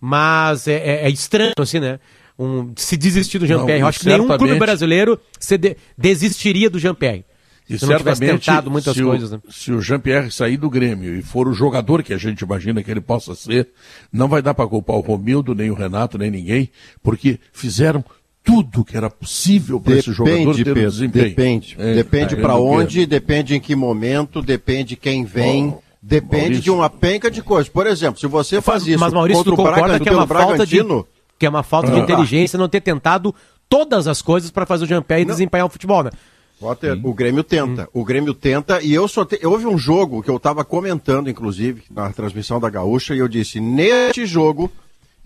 Mas é, é, é estranho, assim, né? Um, se desistir do Jean-Pierre. Eu acho que nenhum clube brasileiro se de, desistiria do Jean-Pierre. E se certamente, muitas se coisas, né? o, se o Jean-Pierre sair do Grêmio e for o jogador que a gente imagina que ele possa ser, não vai dar para culpar o Romildo, nem o Renato, nem ninguém, porque fizeram tudo que era possível para esse jogador ter Pedro, desempenho. Depende. É, depende para onde, depende em que momento, depende quem vem. Oh, depende Maurício. de uma penca de coisas. Por exemplo, se você faz isso Mas Maurício, contra tu o concorda que é uma falta de que é uma falta de ah. inteligência não ter tentado todas as coisas para fazer o Jean-Pierre desempenhar o futebol, né? Potter, o Grêmio tenta. Hum. O Grêmio tenta e eu só te... houve um jogo que eu estava comentando, inclusive, na transmissão da Gaúcha, e eu disse: neste jogo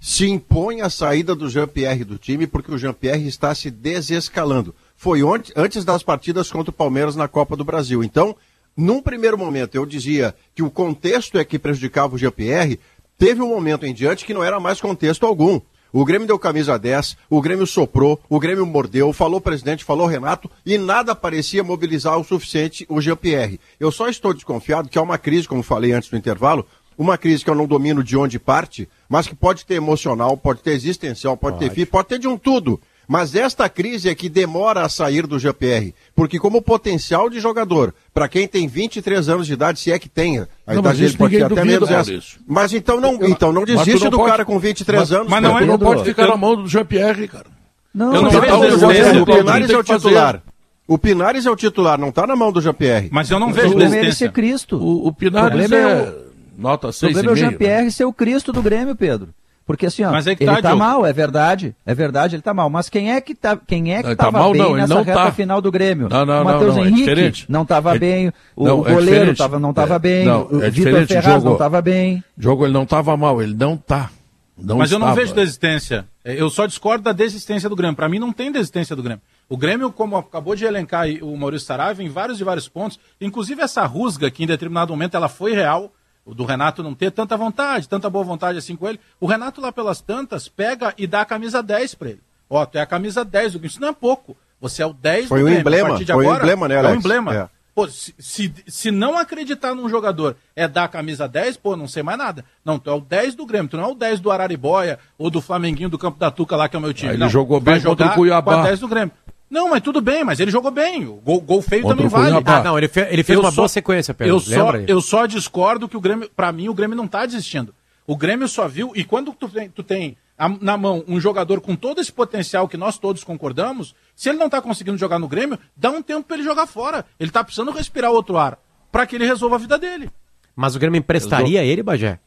se impõe a saída do Jean-Pierre do time, porque o Jean-Pierre está se desescalando. Foi antes das partidas contra o Palmeiras na Copa do Brasil. Então, num primeiro momento, eu dizia que o contexto é que prejudicava o Jean-Pierre. Teve um momento em diante que não era mais contexto algum. O Grêmio deu camisa 10, o Grêmio soprou, o Grêmio mordeu, falou o presidente, falou o Renato e nada parecia mobilizar o suficiente o Jean-Pierre. Eu só estou desconfiado que há uma crise, como falei antes do intervalo, uma crise que eu não domino de onde parte, mas que pode ter emocional, pode ter existencial, pode, pode. ter fim, pode ter de um tudo. Mas esta crise é que demora a sair do GPR, porque como potencial de jogador, para quem tem 23 anos de idade, se é que tenha, a não, idade dele pode ter até menos essa. Mas então não, então não desiste não do pode, cara com 23 mas, anos. Mas não, é, não pode ficar na mão do GPR, cara. Não, eu não, não, não, o Pinares é o titular. O Pinares é o titular, não está na mão do GPR. Mas eu não vejo o é ele ser Cristo. O, o Pinares é, é nota 6,5. O problema é o Jean-Pierre ser o Cristo do Grêmio, Pedro. Porque assim, ó, é ele tá, tá mal, é verdade, é verdade, ele tá mal. Mas quem é que tá, quem é que estava tá mal, bem não, nessa reta tá. final do Grêmio? Não, não, o Matheus não, Henrique é não estava é, bem, o não, é goleiro tava, não estava é, bem, não, o é Vitor Ferraz jogo, não estava bem. Jogo ele não estava mal, ele não tá. Não Mas estava. eu não vejo desistência. Eu só discordo da desistência do Grêmio. Para mim não tem desistência do Grêmio. O Grêmio, como acabou de elencar o Maurício Saraiva, em vários e vários pontos, inclusive essa rusga que em determinado momento ela foi real, do Renato não ter tanta vontade, tanta boa vontade assim com ele. O Renato lá pelas tantas pega e dá a camisa 10 para ele. Ó, tu é a camisa 10 do Isso não é pouco. Você é o 10 foi do Grêmio. Emblema, foi agora, um emblema, né, Alex? É um emblema. É. Pô, se, se, se, não acreditar num jogador é dar a camisa 10, pô, não sei mais nada. Não, tu é o 10 do Grêmio, tu não é o 10 do Araribóia ou do Flamenguinho do Campo da Tuca lá, que é o meu time. Aí ele não, jogou bem contra o Cuiabá. 10 do Grêmio. Não, mas tudo bem, mas ele jogou bem. O gol, gol feio Contra também vale. Ah, não, ele, ele fez eu uma só, boa sequência, Pedro. Eu só, eu só discordo que o Grêmio, para mim, o Grêmio não tá desistindo. O Grêmio só viu, e quando tu tem, tu tem na mão um jogador com todo esse potencial que nós todos concordamos, se ele não tá conseguindo jogar no Grêmio, dá um tempo para ele jogar fora. Ele tá precisando respirar outro ar para que ele resolva a vida dele. Mas o Grêmio emprestaria ele, Bagé?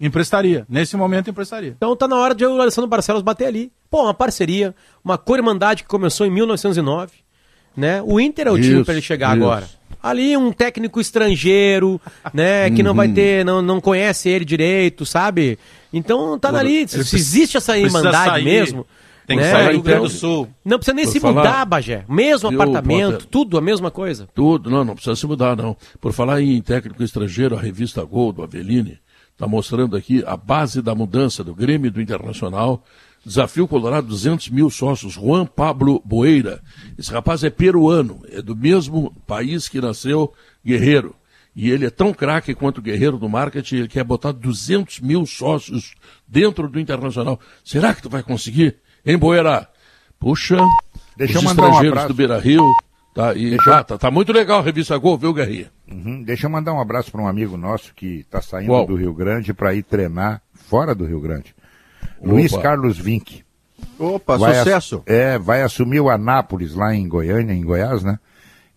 Emprestaria. Nesse momento, emprestaria. Então tá na hora de o Alessandro Barcelos bater ali. Pô, uma parceria, uma co-irmandade que começou em 1909. Né? O Inter é o isso, time para ele chegar isso. agora. Ali um técnico estrangeiro, né, que não vai uhum. ter, não, não conhece ele direito, sabe? Então tá ali, se existe essa irmandade mesmo, Tem que né? sair do Rio Grande do Sul. Não precisa nem Por se falar... mudar, Bagé. Mesmo apartamento, tudo a mesma coisa. Tudo, não, não precisa se mudar, não. Por falar em técnico estrangeiro, a revista Gol do Aveline está mostrando aqui a base da mudança do Grêmio do Internacional. Desafio Colorado, 200 mil sócios. Juan Pablo Boeira. Esse rapaz é peruano, é do mesmo país que nasceu Guerreiro. E ele é tão craque quanto o guerreiro do marketing, ele quer botar 200 mil sócios dentro do Internacional. Será que tu vai conseguir? Em Boerá. Puxa, Deixa os estrangeiros um do Beira Rio. Tá, e, Deixa... ah, tá, tá, muito legal a revista Gol, viu, Guerrinha? Uhum. Deixa eu mandar um abraço para um amigo nosso que está saindo do Rio Grande para ir treinar fora do Rio Grande. Opa. Luiz Carlos Vink. Opa, vai sucesso! É, vai assumir o Anápolis lá em Goiânia, em Goiás, né?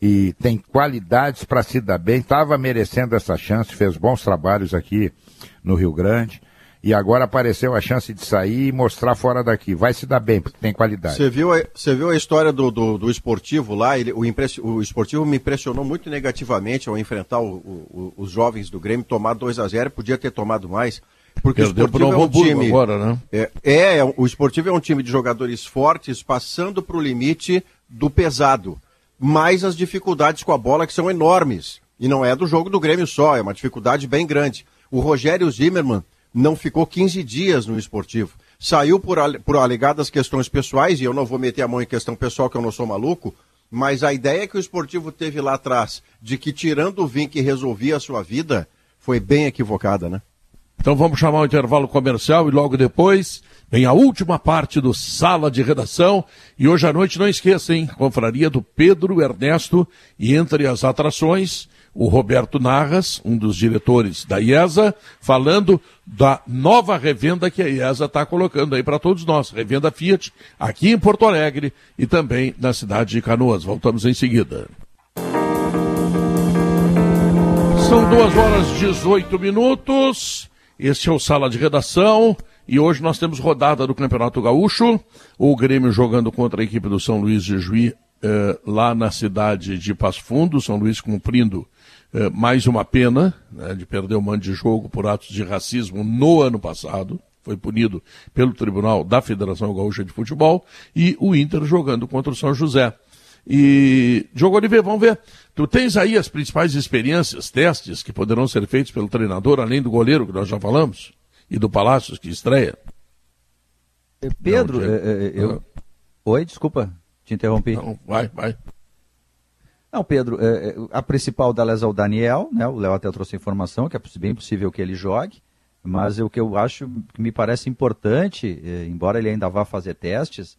E tem qualidades para se dar bem, estava merecendo essa chance, fez bons trabalhos aqui no Rio Grande e agora apareceu a chance de sair e mostrar fora daqui. Vai se dar bem, porque tem qualidade. Você viu a, você viu a história do, do, do esportivo lá? Ele, o, impress, o esportivo me impressionou muito negativamente ao enfrentar o, o, os jovens do Grêmio, tomar 2 a 0 podia ter tomado mais. Porque Perdeu o esportivo é um time. Agora, né? é, é, é, o esportivo é um time de jogadores fortes, passando para o limite do pesado. Mais as dificuldades com a bola que são enormes. E não é do jogo do Grêmio só, é uma dificuldade bem grande. O Rogério Zimmermann não ficou 15 dias no esportivo. Saiu por, por alegadas questões pessoais, e eu não vou meter a mão em questão pessoal, que eu não sou maluco, mas a ideia que o esportivo teve lá atrás, de que tirando o Vink resolvia a sua vida, foi bem equivocada, né? Então vamos chamar o intervalo comercial e logo depois vem a última parte do Sala de Redação. E hoje à noite, não esqueça, hein? Confraria do Pedro Ernesto e entre as atrações, o Roberto Narras, um dos diretores da IESA, falando da nova revenda que a IESA está colocando aí para todos nós. Revenda Fiat, aqui em Porto Alegre e também na cidade de Canoas. Voltamos em seguida. São duas horas e 18 minutos. Este é o Sala de Redação. E hoje nós temos rodada do Campeonato Gaúcho. O Grêmio jogando contra a equipe do São Luís de Juí, eh, lá na cidade de Passo Fundo. São Luís cumprindo eh, mais uma pena né, de perder o mando de jogo por atos de racismo no ano passado. Foi punido pelo Tribunal da Federação Gaúcha de Futebol. E o Inter jogando contra o São José. E, Diogo Oliveira, vamos ver. Tu tens aí as principais experiências, testes que poderão ser feitos pelo treinador, além do goleiro, que nós já falamos, e do Palácios, que estreia? Pedro, Não, eu... eu... Oi, desculpa, te interrompi. Não, vai, vai. Não, Pedro, é, é, a principal delas é o Daniel, né? O Léo até trouxe informação que é bem possível que ele jogue, mas o que eu acho que me parece importante, é, embora ele ainda vá fazer testes,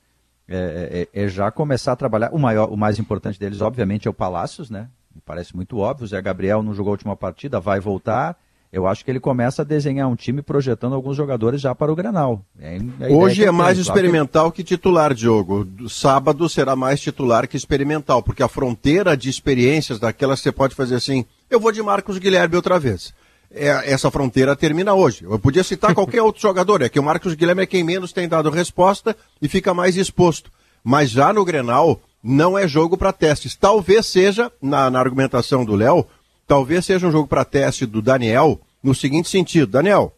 é, é, é, já começar a trabalhar. O, maior, o mais importante deles, obviamente, é o Palácios, né? Me parece muito óbvio. O Zé Gabriel não jogou a última partida, vai voltar eu acho que ele começa a desenhar um time projetando alguns jogadores já para o Granal. É Hoje é, mais experimental claro que... que titular, Diogo. Sábado será mais titular que experimental, porque a fronteira de experiências daquelas você pode fazer assim, eu vou de Marcos Guilherme outra vez. É, essa fronteira termina hoje. Eu podia citar qualquer outro jogador, é que o Marcos Guilherme é quem menos tem dado resposta e fica mais exposto. Mas já no Grenal, não é jogo para testes. Talvez seja, na, na argumentação do Léo, talvez seja um jogo para teste do Daniel no seguinte sentido: Daniel,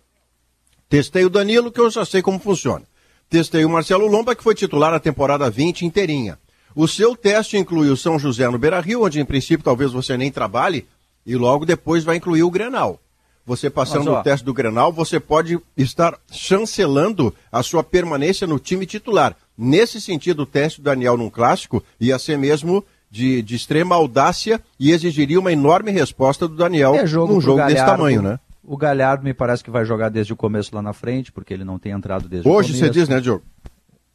testei o Danilo, que eu já sei como funciona. Testei o Marcelo Lomba, que foi titular na temporada 20 inteirinha. O seu teste inclui o São José no Beira Rio, onde em princípio talvez você nem trabalhe, e logo depois vai incluir o Grenal. Você passando o teste do Grenal, você pode estar chancelando a sua permanência no time titular. Nesse sentido, o teste do Daniel num clássico ia ser mesmo de, de extrema audácia e exigiria uma enorme resposta do Daniel é jogo num jogo Galhardo, desse tamanho, né? O Galhardo me parece que vai jogar desde o começo lá na frente, porque ele não tem entrado desde hoje o começo. Hoje você diz, né, Diogo?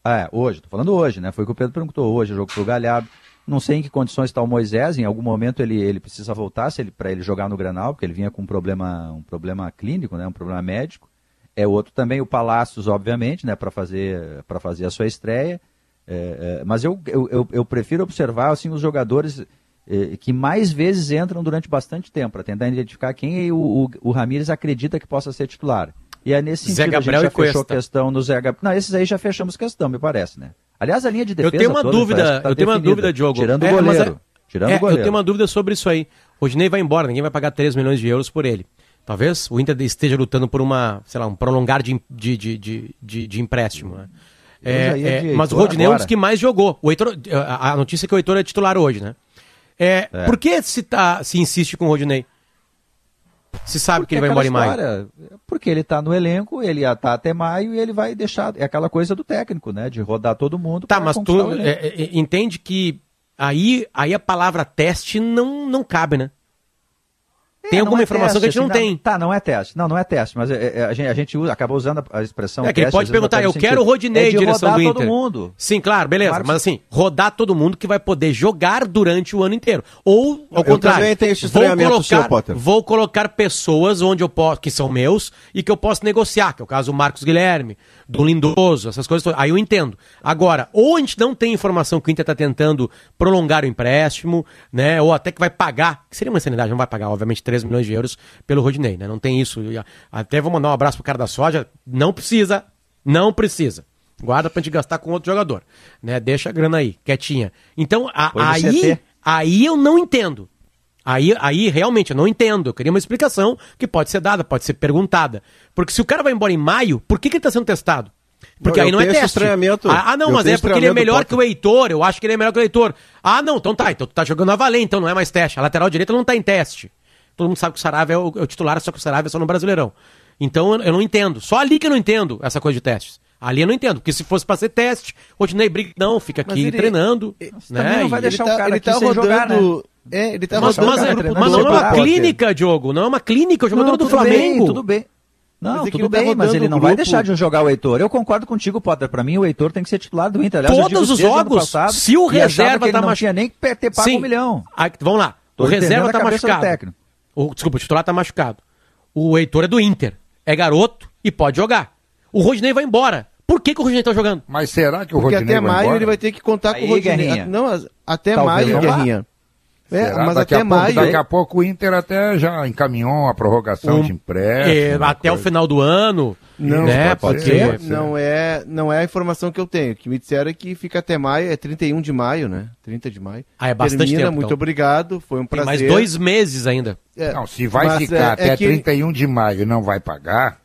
Ah, é, hoje, tô falando hoje, né? Foi o que o Pedro perguntou hoje, o jogo pro Galhardo. Não sei em que condições está o Moisés, em algum momento ele, ele precisa voltar se ele, para ele jogar no Granal, porque ele vinha com um problema, um problema clínico, né, um problema médico. É outro também, o Palácios, obviamente, né, para fazer, fazer a sua estreia. É, é, mas eu, eu, eu, prefiro observar assim, os jogadores é, que mais vezes entram durante bastante tempo, para tentar identificar quem o, o, o Ramires acredita que possa ser titular. E é nesse Zé sentido Gabriel a gente já fechou Cuesta. questão no Zé Gabriel. Não, esses aí já fechamos questão, me parece, né? Aliás, a linha de defesa. Eu tenho uma dúvida, tá eu tenho uma dúvida, Diogo. Tirando é, o goleiro. É, tirando é, goleiro. Eu tenho uma dúvida sobre isso aí. O Rodinei vai embora, ninguém vai pagar 3 milhões de euros por ele. Talvez o Inter esteja lutando por uma, sei lá, um prolongar de, de, de, de, de empréstimo. Né? É, é, mas o Rodinei agora. é um dos que mais jogou. O Heitor, a, a notícia é que o Heitor é titular hoje, né? É, é. Por que se, tá, se insiste com o Rodinei? Se sabe porque que ele vai embora história, em maio. Porque ele está no elenco, ele está até maio e ele vai deixar. É aquela coisa do técnico, né? De rodar todo mundo. Tá, mas tu é, é, entende que aí, aí a palavra teste não, não cabe, né? É, tem alguma é informação teste, que a gente não, assim, tem. Tá, não é teste. Não, não é teste, mas é, é, a, gente, a gente usa, acaba usando a, expressão. É que ele pode perguntar, eu quero o Rodinei, é direção do Inter. todo mundo. Sim, claro, beleza. Marcos... Mas assim, rodar todo mundo que vai poder jogar durante o ano inteiro. Ou, ao eu contrário, também tenho esse vou colocar, seu, Potter. vou colocar pessoas onde eu posso, que são meus e que eu posso negociar, que é o caso do Marcos Guilherme, do Lindoso, essas coisas. Aí eu entendo. Agora, ou a gente não tem informação que o Inter está tentando prolongar o empréstimo, né? Ou até que vai pagar, que seria uma insanidade, não vai pagar, obviamente, 3 milhões de euros pelo Rodinei, né? Não tem isso. Até vou mandar um abraço pro cara da soja. Não precisa, não precisa. Guarda pra gente gastar com outro jogador, né? Deixa a grana aí, quietinha. Então, a, aí, aí eu não entendo. Aí, aí realmente eu não entendo. Eu queria uma explicação que pode ser dada, pode ser perguntada. Porque se o cara vai embora em maio, por que, que ele está sendo testado? Porque não, aí não é teste. Ah, ah, não, mas é porque ele é melhor que o Heitor. Eu acho que ele é melhor que o Heitor. Ah, não, então tá. Então tu tá jogando a valer, então não é mais teste. A lateral direita não tá em teste. Todo mundo sabe que o Saravia é o, é o titular, só que o Saravia é só no Brasileirão. Então eu, eu, não entendo. Só ali que eu não entendo essa coisa de testes. Ali eu não entendo, porque se fosse pra ser teste, o Rodinei briga, não, fica aqui ele, treinando. Ele, né? Também não vai deixar tá, o cara ele tá rodando, jogar, né? É, ele tá mas, rodando. Mas, mas, mas não é uma clínica, Diogo, não é uma clínica, o jogador não, do Flamengo. Bem, tudo bem. Não, tudo tá bem, mas ele não grupo. vai deixar de jogar o Heitor. Eu concordo contigo, Potter. Pra mim, o Heitor tem que ser titular do Inter. Aliás, Todos os jogos, passado, se o reserva tá machucado. Não tinha nem que ter pago Sim. um milhão. Aí, vamos lá. Tô o reserva tá machucado. O, desculpa, o titular tá machucado. O Heitor é do Inter. É garoto e pode jogar. O Rodinei vai embora. Por que, que o Rodinei tá jogando? Mas será que o Porque Rodinei até maio embora? ele vai ter que contar Aí, com o Rodinei. Guerrinha. Não, até Talvez maio, Guerrinha. É, mas daqui até a pouco, maio. Daqui a pouco o Inter até já encaminhou a prorrogação um, de empréstimo. É, até coisa. o final do ano. Não, né? pode, ser, pode ser. Não é, não é a informação que eu tenho. O que me disseram é que fica até maio, é 31 de maio, né? 30 de maio. Ah, é bastante Termina, tempo. Muito então. obrigado, foi um prazer. Tem mais dois meses ainda. É, não, se vai ficar é, até é que... 31 de maio e não vai pagar,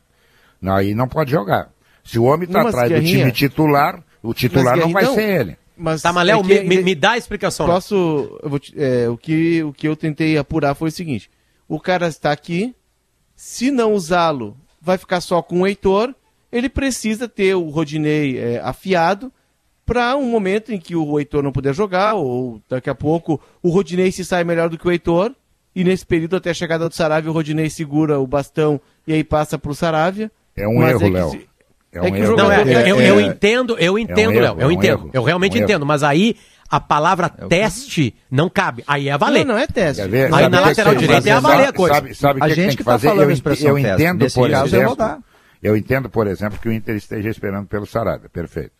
não, aí não pode jogar. Se o homem está atrás do time titular, o titular não vai não, ser ele. Mas tá, mas Léo, é me, me, dá a explicação. Posso. Vou, é, o, que, o que eu tentei apurar foi o seguinte: o cara está aqui, se não usá-lo, vai ficar só com o Heitor. Ele precisa ter o Rodinei é, afiado para um momento em que o Heitor não puder jogar, ou daqui a pouco o Rodinei se sai melhor do que o Heitor, e nesse período até a chegada do Saravia, o Rodinei segura o bastão e aí passa para o Saravia. É um erro, é Léo. É, é um erro. Não, é, eu, eu, entendo, eu entendo, Léo. eu entendo. eu realmente entendo, mas aí a palavra teste não cabe. Aí é a valer. Não, não é teste. Aí na lateral direita é a valer a coisa. Sabe, sabe a que gente que, que tá fazer? falando eu, expressão eu entendo, teste. por exemplo, eu entendo, por exemplo, que o Inter esteja esperando pelo Saravia. Perfeito.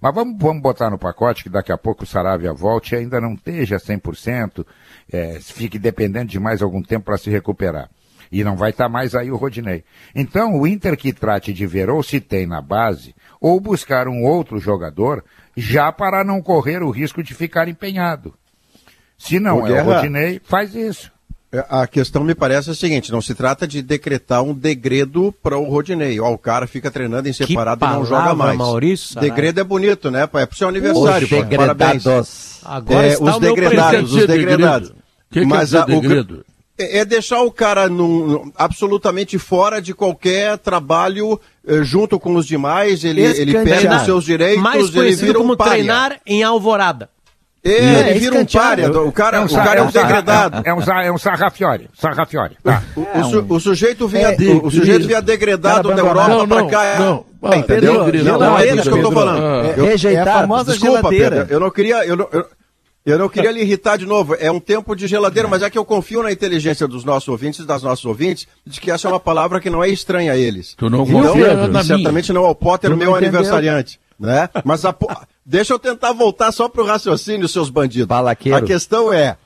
Mas vamos, vamos botar no pacote que daqui a pouco o Saravia volte e ainda não esteja 100%, é, fique dependendo de mais algum tempo para se recuperar. E não vai estar tá mais aí o Rodinei. Então, o Inter que trate de ver ou se tem na base, ou buscar um outro jogador, já para não correr o risco de ficar empenhado. Se não o é Guerra, o Rodinei, faz isso. É, a questão me parece a seguinte: não se trata de decretar um degredo para o Rodinei. Ó, o cara fica treinando em separado palavra, e não joga mais. Maurício, degredo é bonito, né? É pro seu aniversário. Os parabéns. Agora é, os degredados, os degredados. Que que Mas é a, o, é, é deixar o cara num, absolutamente fora de qualquer trabalho eh, junto com os demais, ele, ele perde os seus direitos, Mais ele vira um como párea. treinar em Alvorada. É, é ele vira um párea, o cara é um, o cara é um degradado. É um, é um sarrafiore, sarrafiore. Tá. O, o, o, sujeito vinha, é, o, sujeito vinha degradado da Europa não, pra cá. Não, não, entendeu? Não, não, é isso que eu tô falando. É, Rejeitar, é a famosa desculpa, geladeira. Pedro, eu não queria... Eu não, eu, eu não queria lhe irritar de novo. É um tempo de geladeira, mas é que eu confio na inteligência dos nossos ouvintes, das nossas ouvintes, de que essa é uma palavra que não é estranha a eles. Tu não então, confia na certamente minha. não ao Potter, meu aniversariante. Né? Mas a, deixa eu tentar voltar só para o raciocínio, seus bandidos. Balaqueiro. A questão é,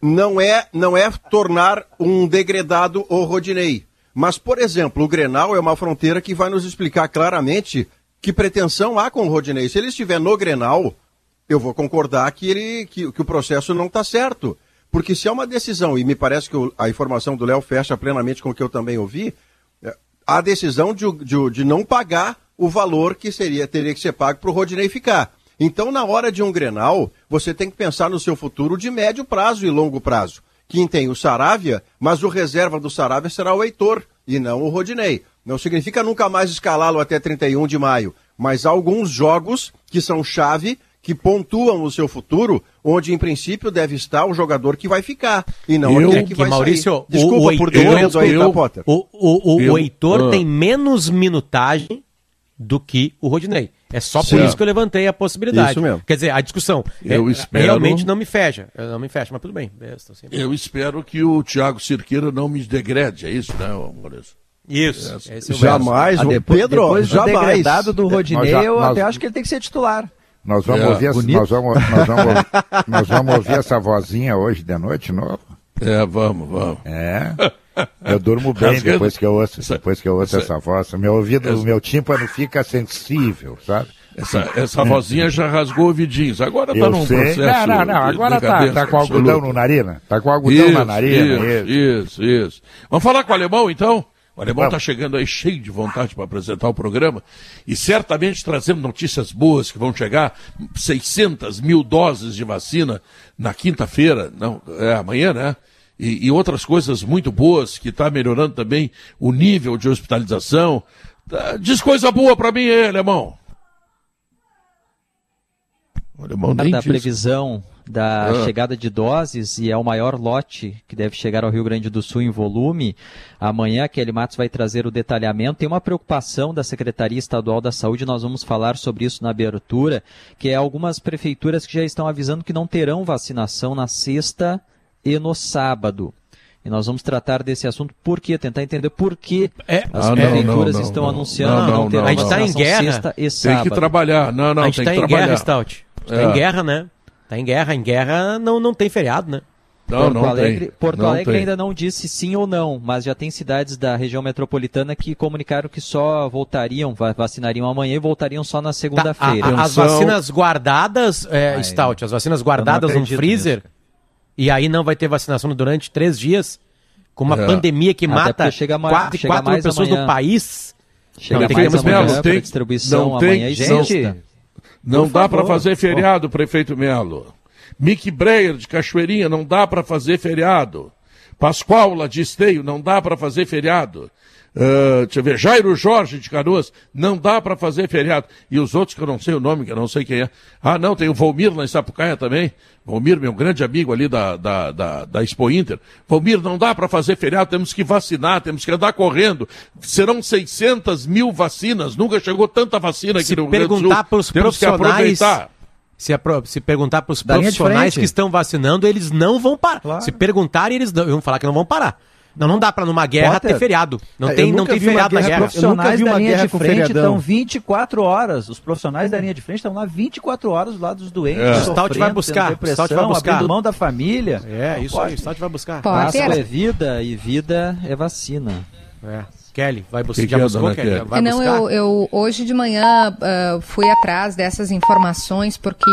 não é, não é tornar um degradado o Rodinei. Mas, por exemplo, o Grenal é uma fronteira que vai nos explicar claramente que pretensão há com o Rodinei. Se ele estiver no Grenal, eu vou concordar que, ele, que, que o processo não está certo. Porque se é uma decisão, e me parece que a informação do Léo fecha plenamente com o que eu também ouvi, é, a decisão de, de, de não pagar o valor que seria teria que ser pago para o Rodinei ficar. Então, na hora de um Grenal, você tem que pensar no seu futuro de médio prazo e longo prazo. Quem tem o Saravia, mas o reserva do Saravia será o Heitor e não o Rodinei. Não significa nunca mais escalá-lo até 31 de maio, mas alguns jogos que são chave que pontuam o seu futuro, onde em princípio deve estar o jogador que vai ficar e não eu, aquele que, que vai Maurício, sair. Desculpa o, o por Heitor, aí, tá, Potter? O, o, o, eu, o Heitor ah. tem menos minutagem do que o Rodinei. É só por isso que eu levantei a possibilidade. Isso mesmo. Quer dizer, a discussão eu é, espero... realmente não me fecha. Não me fecha, mas tudo bem. Eu espero que o Thiago Cirqueira não me degrade, é isso, né, Maurício? Isso. É jamais, ah, depois, Pedro, depois jamais. do degradado do Rodinei, nós, eu até acho que ele tem que ser titular. Nós vamos, é, ouvir, essa, nós, vamos, nós, vamos, nós vamos ouvir essa vozinha hoje de noite, novo? É, vamos, vamos. É. Eu durmo bem depois que eu ouço, depois que eu ouço essa voz. Meu ouvido, o meu tímpano fica sensível, sabe? Essa, essa vozinha já rasgou ouvidinhos. Agora tá num sei. processo. Não, não, não. Agora tá, tá com algodão no narina. Tá com algodão isso, na narina. Isso, isso, isso. Vamos falar com o alemão então? O alemão está chegando aí cheio de vontade para apresentar o programa e certamente trazendo notícias boas que vão chegar 600 mil doses de vacina na quinta-feira, não, é amanhã, né? E, e outras coisas muito boas que está melhorando também o nível de hospitalização. Tá, diz coisa boa para mim aí, alemão. O alemão nem da diz. previsão da ah. chegada de doses e é o maior lote que deve chegar ao Rio Grande do Sul em volume. Amanhã, Kelly Matos vai trazer o detalhamento. Tem uma preocupação da Secretaria Estadual da Saúde, nós vamos falar sobre isso na abertura, que é algumas prefeituras que já estão avisando que não terão vacinação na sexta e no sábado. E nós vamos tratar desse assunto, por quê? Tentar entender por que é. as ah, prefeituras não, não, estão não, anunciando não, não, ter A gente está em guerra. Tem que trabalhar. Não, não, a gente está em guerra, Stout. Está é. em guerra, né? Tá em guerra. Em guerra não, não tem feriado, né? Não, Porto não Alegre, tem. Porto não Alegre tem. ainda não disse sim ou não, mas já tem cidades da região metropolitana que comunicaram que só voltariam, vacinariam amanhã e voltariam só na segunda-feira. Tá, as vacinas guardadas, é, Ai, Stout, as vacinas guardadas no freezer, nisso, e aí não vai ter vacinação durante três dias, com uma é. pandemia que Até mata chega mais, quatro, chega quatro pessoas amanhã. do país. Chega não, mais tem, amanhã, tem, distribuição não amanhã tem, e gente... Não dá para fazer feriado, prefeito Melo. Mick Breyer de Cachoeirinha, não dá para fazer feriado. Pascoal de Esteio, não dá para fazer feriado. Uh, deixa eu ver, Jairo Jorge de Canoas, não dá para fazer feriado. E os outros que eu não sei o nome, que eu não sei quem é. Ah, não, tem o Volmir lá em Sapucaia também. Volmir, meu grande amigo ali da, da, da, da Expo Inter. Volmir, não dá para fazer feriado, temos que vacinar, temos que andar correndo. Serão 600 mil vacinas, nunca chegou tanta vacina aqui Se no Rio Grande do Sul. perguntar para os profissionais... Se, se, perguntar para os profissionais que estão vacinando, eles não vão parar. Claro. Se perguntarem, eles não, vão falar que não vão parar. Não, não dá para numa guerra Potter, ter feriado. Não é, tem, não tem feriado na guerra. Os profissionais da linha de frente estão 24 horas. Os profissionais da linha de frente estão lá 24 horas do lado dos doentes. É. O Stout vai buscar. O Stout vai buscar. Abrindo mão da família. É, isso pode. aí. O Stout vai buscar. Passo é vida e vida é vacina. É. Kelly, vai buscar. já buscou, Kelly? Vai não, buscar? Eu, eu hoje de manhã uh, fui atrás dessas informações porque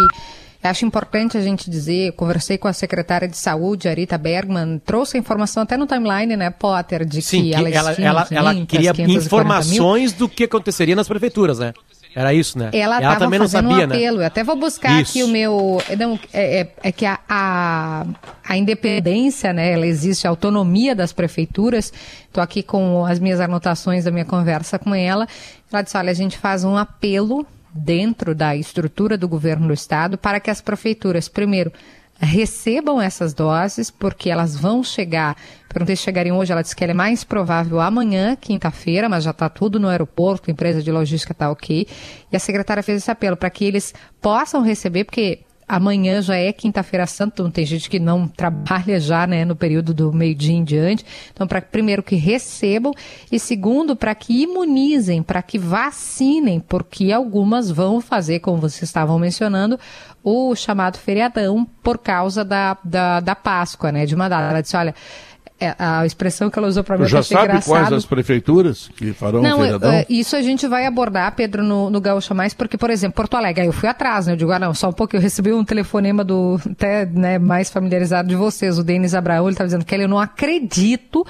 Acho importante a gente dizer, conversei com a secretária de saúde, Arita Bergman, trouxe a informação até no timeline, né, Potter, de Sim, que, que ela, ela, ela, ela queria informações do que aconteceria nas prefeituras, né? Era isso, né? Ela, ela também não sabia, um né? apelo. né? Eu até vou buscar isso. aqui o meu. Não, é, é, é que a, a, a, independência, né? Ela existe, a autonomia das prefeituras. Estou aqui com as minhas anotações da minha conversa com ela. Ela disse: olha, a gente faz um apelo dentro da estrutura do governo do estado para que as prefeituras, primeiro, recebam essas doses, porque elas vão chegar. Perguntei se chegariam hoje, ela disse que ela é mais provável amanhã, quinta-feira, mas já está tudo no aeroporto, empresa de logística está ok. E a secretária fez esse apelo para que eles possam receber, porque amanhã já é quinta-feira santa, então tem gente que não trabalha já, né, no período do meio-dia em diante. Então, para primeiro que recebam e segundo para que imunizem, para que vacinem, porque algumas vão fazer, como vocês estavam mencionando, o chamado feriadão por causa da, da, da Páscoa, né, de uma data. Ela disse, olha, é, a expressão que ela usou para mim. já sabe engraçado. quais as prefeituras que farão Não, o feriadão? É, isso a gente vai abordar, Pedro, no, no Gaúcha Mais, porque, por exemplo, Porto Alegre, aí eu fui atrás, né? Eu digo, ah, não, só um pouco, eu recebi um telefonema do, até, né, mais familiarizado de vocês, o Denis Abraão, ele estava dizendo que ele, não acredito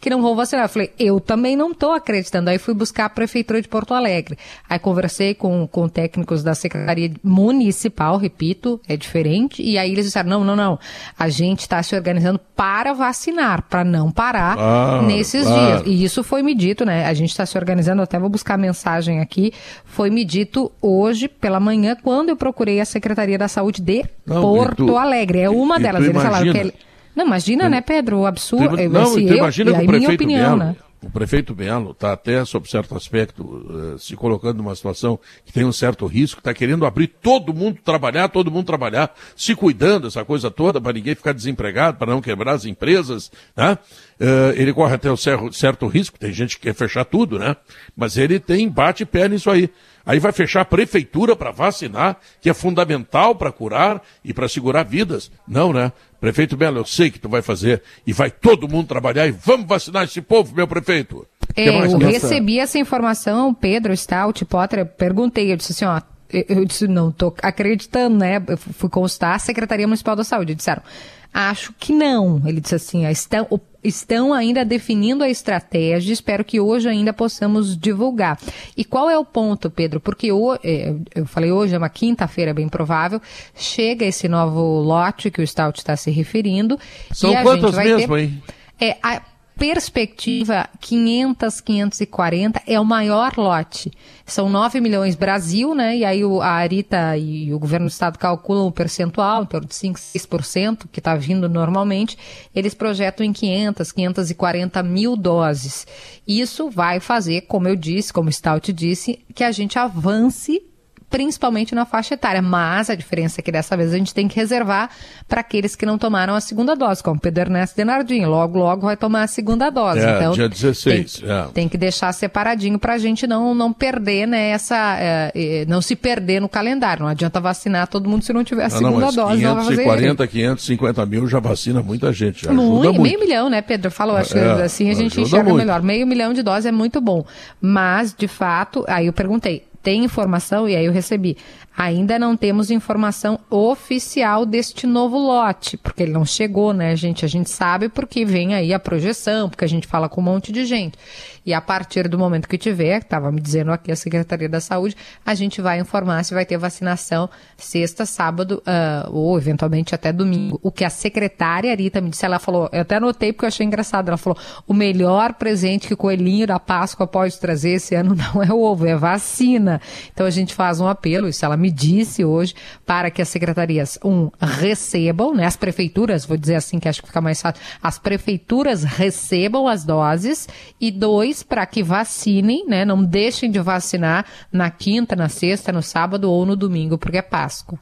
que não vão vacinar. Eu falei, eu também não estou acreditando. Aí fui buscar a Prefeitura de Porto Alegre. Aí conversei com, com técnicos da Secretaria Municipal, repito, é diferente, e aí eles disseram, não, não, não, a gente está se organizando para vacinar, para não parar ah, nesses dias. E isso foi me dito, né? A gente está se organizando, até vou buscar a mensagem aqui, foi me dito hoje pela manhã, quando eu procurei a Secretaria da Saúde de não, Porto tu, Alegre. É uma delas. Eles falaram que... Ele, não, imagina, né, Pedro? O absurdo. Não, imagina eu, que o prefeito opinião, Belo, né? o prefeito Belo está até, sob certo aspecto, uh, se colocando numa situação que tem um certo risco, está querendo abrir todo mundo trabalhar, todo mundo trabalhar, se cuidando, essa coisa toda, para ninguém ficar desempregado, para não quebrar as empresas, né? Uh, ele corre até um certo, certo risco, tem gente que quer fechar tudo, né? Mas ele tem bate pé nisso aí. Aí vai fechar a prefeitura para vacinar, que é fundamental para curar e para segurar vidas. Não, né? Prefeito Belo, eu sei que tu vai fazer e vai todo mundo trabalhar e vamos vacinar esse povo, meu prefeito. É, eu recebi essa informação, Pedro Stout, Potter, perguntei, eu disse assim, ó, eu disse, não tô acreditando, né? Eu fui constar a Secretaria Municipal da Saúde. Disseram, acho que não. Ele disse assim, estão, estão ainda definindo a estratégia, espero que hoje ainda possamos divulgar. E qual é o ponto, Pedro? Porque é, eu falei hoje, é uma quinta-feira bem provável, chega esse novo lote que o Stout está se referindo. São quantas mesmo, ter... hein? É, a, perspectiva 500, 540 é o maior lote. São 9 milhões Brasil, né? E aí o, a Arita e o governo do estado calculam o percentual, em torno de 5, 6%, que está vindo normalmente. Eles projetam em 500, 540 mil doses. Isso vai fazer, como eu disse, como o Stout disse, que a gente avance principalmente na faixa etária. Mas a diferença é que dessa vez a gente tem que reservar para aqueles que não tomaram a segunda dose, como Pedro Ernesto Denardim. Logo, logo vai tomar a segunda dose. É, então, dia 16. Tem, é. tem que deixar separadinho para a gente não, não perder, né, essa. É, não se perder no calendário. Não adianta vacinar todo mundo se não tiver a ah, segunda não, dose. 540, 550 mil já vacina muita gente. Já muito, muito. Meio milhão, né, Pedro? Falou, acho é, que assim a gente enxerga muito. melhor. Meio milhão de doses é muito bom. Mas, de fato, aí eu perguntei, tem informação, e aí eu recebi. Ainda não temos informação oficial deste novo lote, porque ele não chegou, né, gente? A gente sabe porque vem aí a projeção, porque a gente fala com um monte de gente. E a partir do momento que tiver, estava me dizendo aqui a Secretaria da Saúde, a gente vai informar se vai ter vacinação sexta, sábado uh, ou eventualmente até domingo. O que a secretária Rita me disse, ela falou, eu até anotei porque eu achei engraçado, ela falou, o melhor presente que o coelhinho da Páscoa pode trazer esse ano não é o ovo, é vacina. Então a gente faz um apelo, isso ela me disse hoje, para que as secretarias, um, recebam, né, as prefeituras, vou dizer assim que acho que fica mais fácil, as prefeituras recebam as doses e dois, para que vacinem, né? Não deixem de vacinar na quinta, na sexta, no sábado ou no domingo, porque é Páscoa.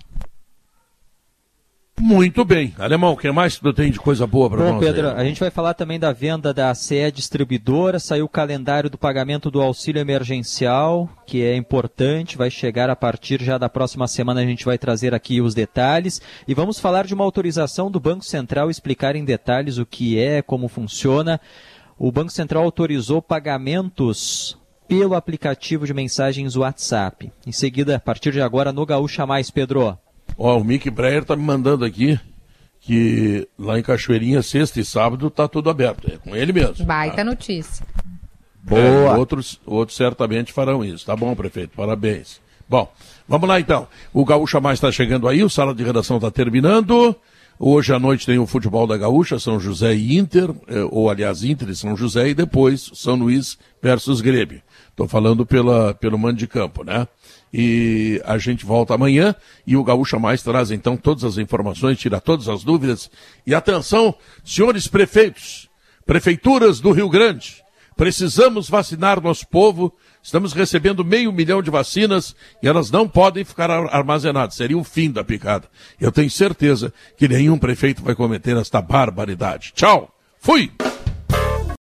Muito bem. Alemão, o que mais tu tem de coisa boa para nós? Pedro, aí? a gente vai falar também da venda da CE Distribuidora. Saiu o calendário do pagamento do auxílio emergencial, que é importante, vai chegar a partir já da próxima semana. A gente vai trazer aqui os detalhes. E vamos falar de uma autorização do Banco Central explicar em detalhes o que é, como funciona o Banco Central autorizou pagamentos pelo aplicativo de mensagens WhatsApp. Em seguida, a partir de agora, no Gaúcha Mais, Pedro. Ó, o Mick Breyer tá me mandando aqui que lá em Cachoeirinha, sexta e sábado, tá tudo aberto. É com ele mesmo. Baita tá? notícia. Boa. É, outros, outros certamente farão isso. Tá bom, prefeito. Parabéns. Bom, vamos lá então. O Gaúcha Mais está chegando aí, o sala de redação está terminando. Hoje à noite tem o futebol da Gaúcha, São José e Inter, eh, ou aliás, Inter e São José, e depois São Luís versus Grêmio. Estou falando pela, pelo mando de campo, né? E a gente volta amanhã e o Gaúcha Mais traz então todas as informações, tira todas as dúvidas. E atenção, senhores prefeitos, prefeituras do Rio Grande, precisamos vacinar nosso povo Estamos recebendo meio milhão de vacinas e elas não podem ficar armazenadas. Seria o fim da picada. Eu tenho certeza que nenhum prefeito vai cometer esta barbaridade. Tchau! Fui!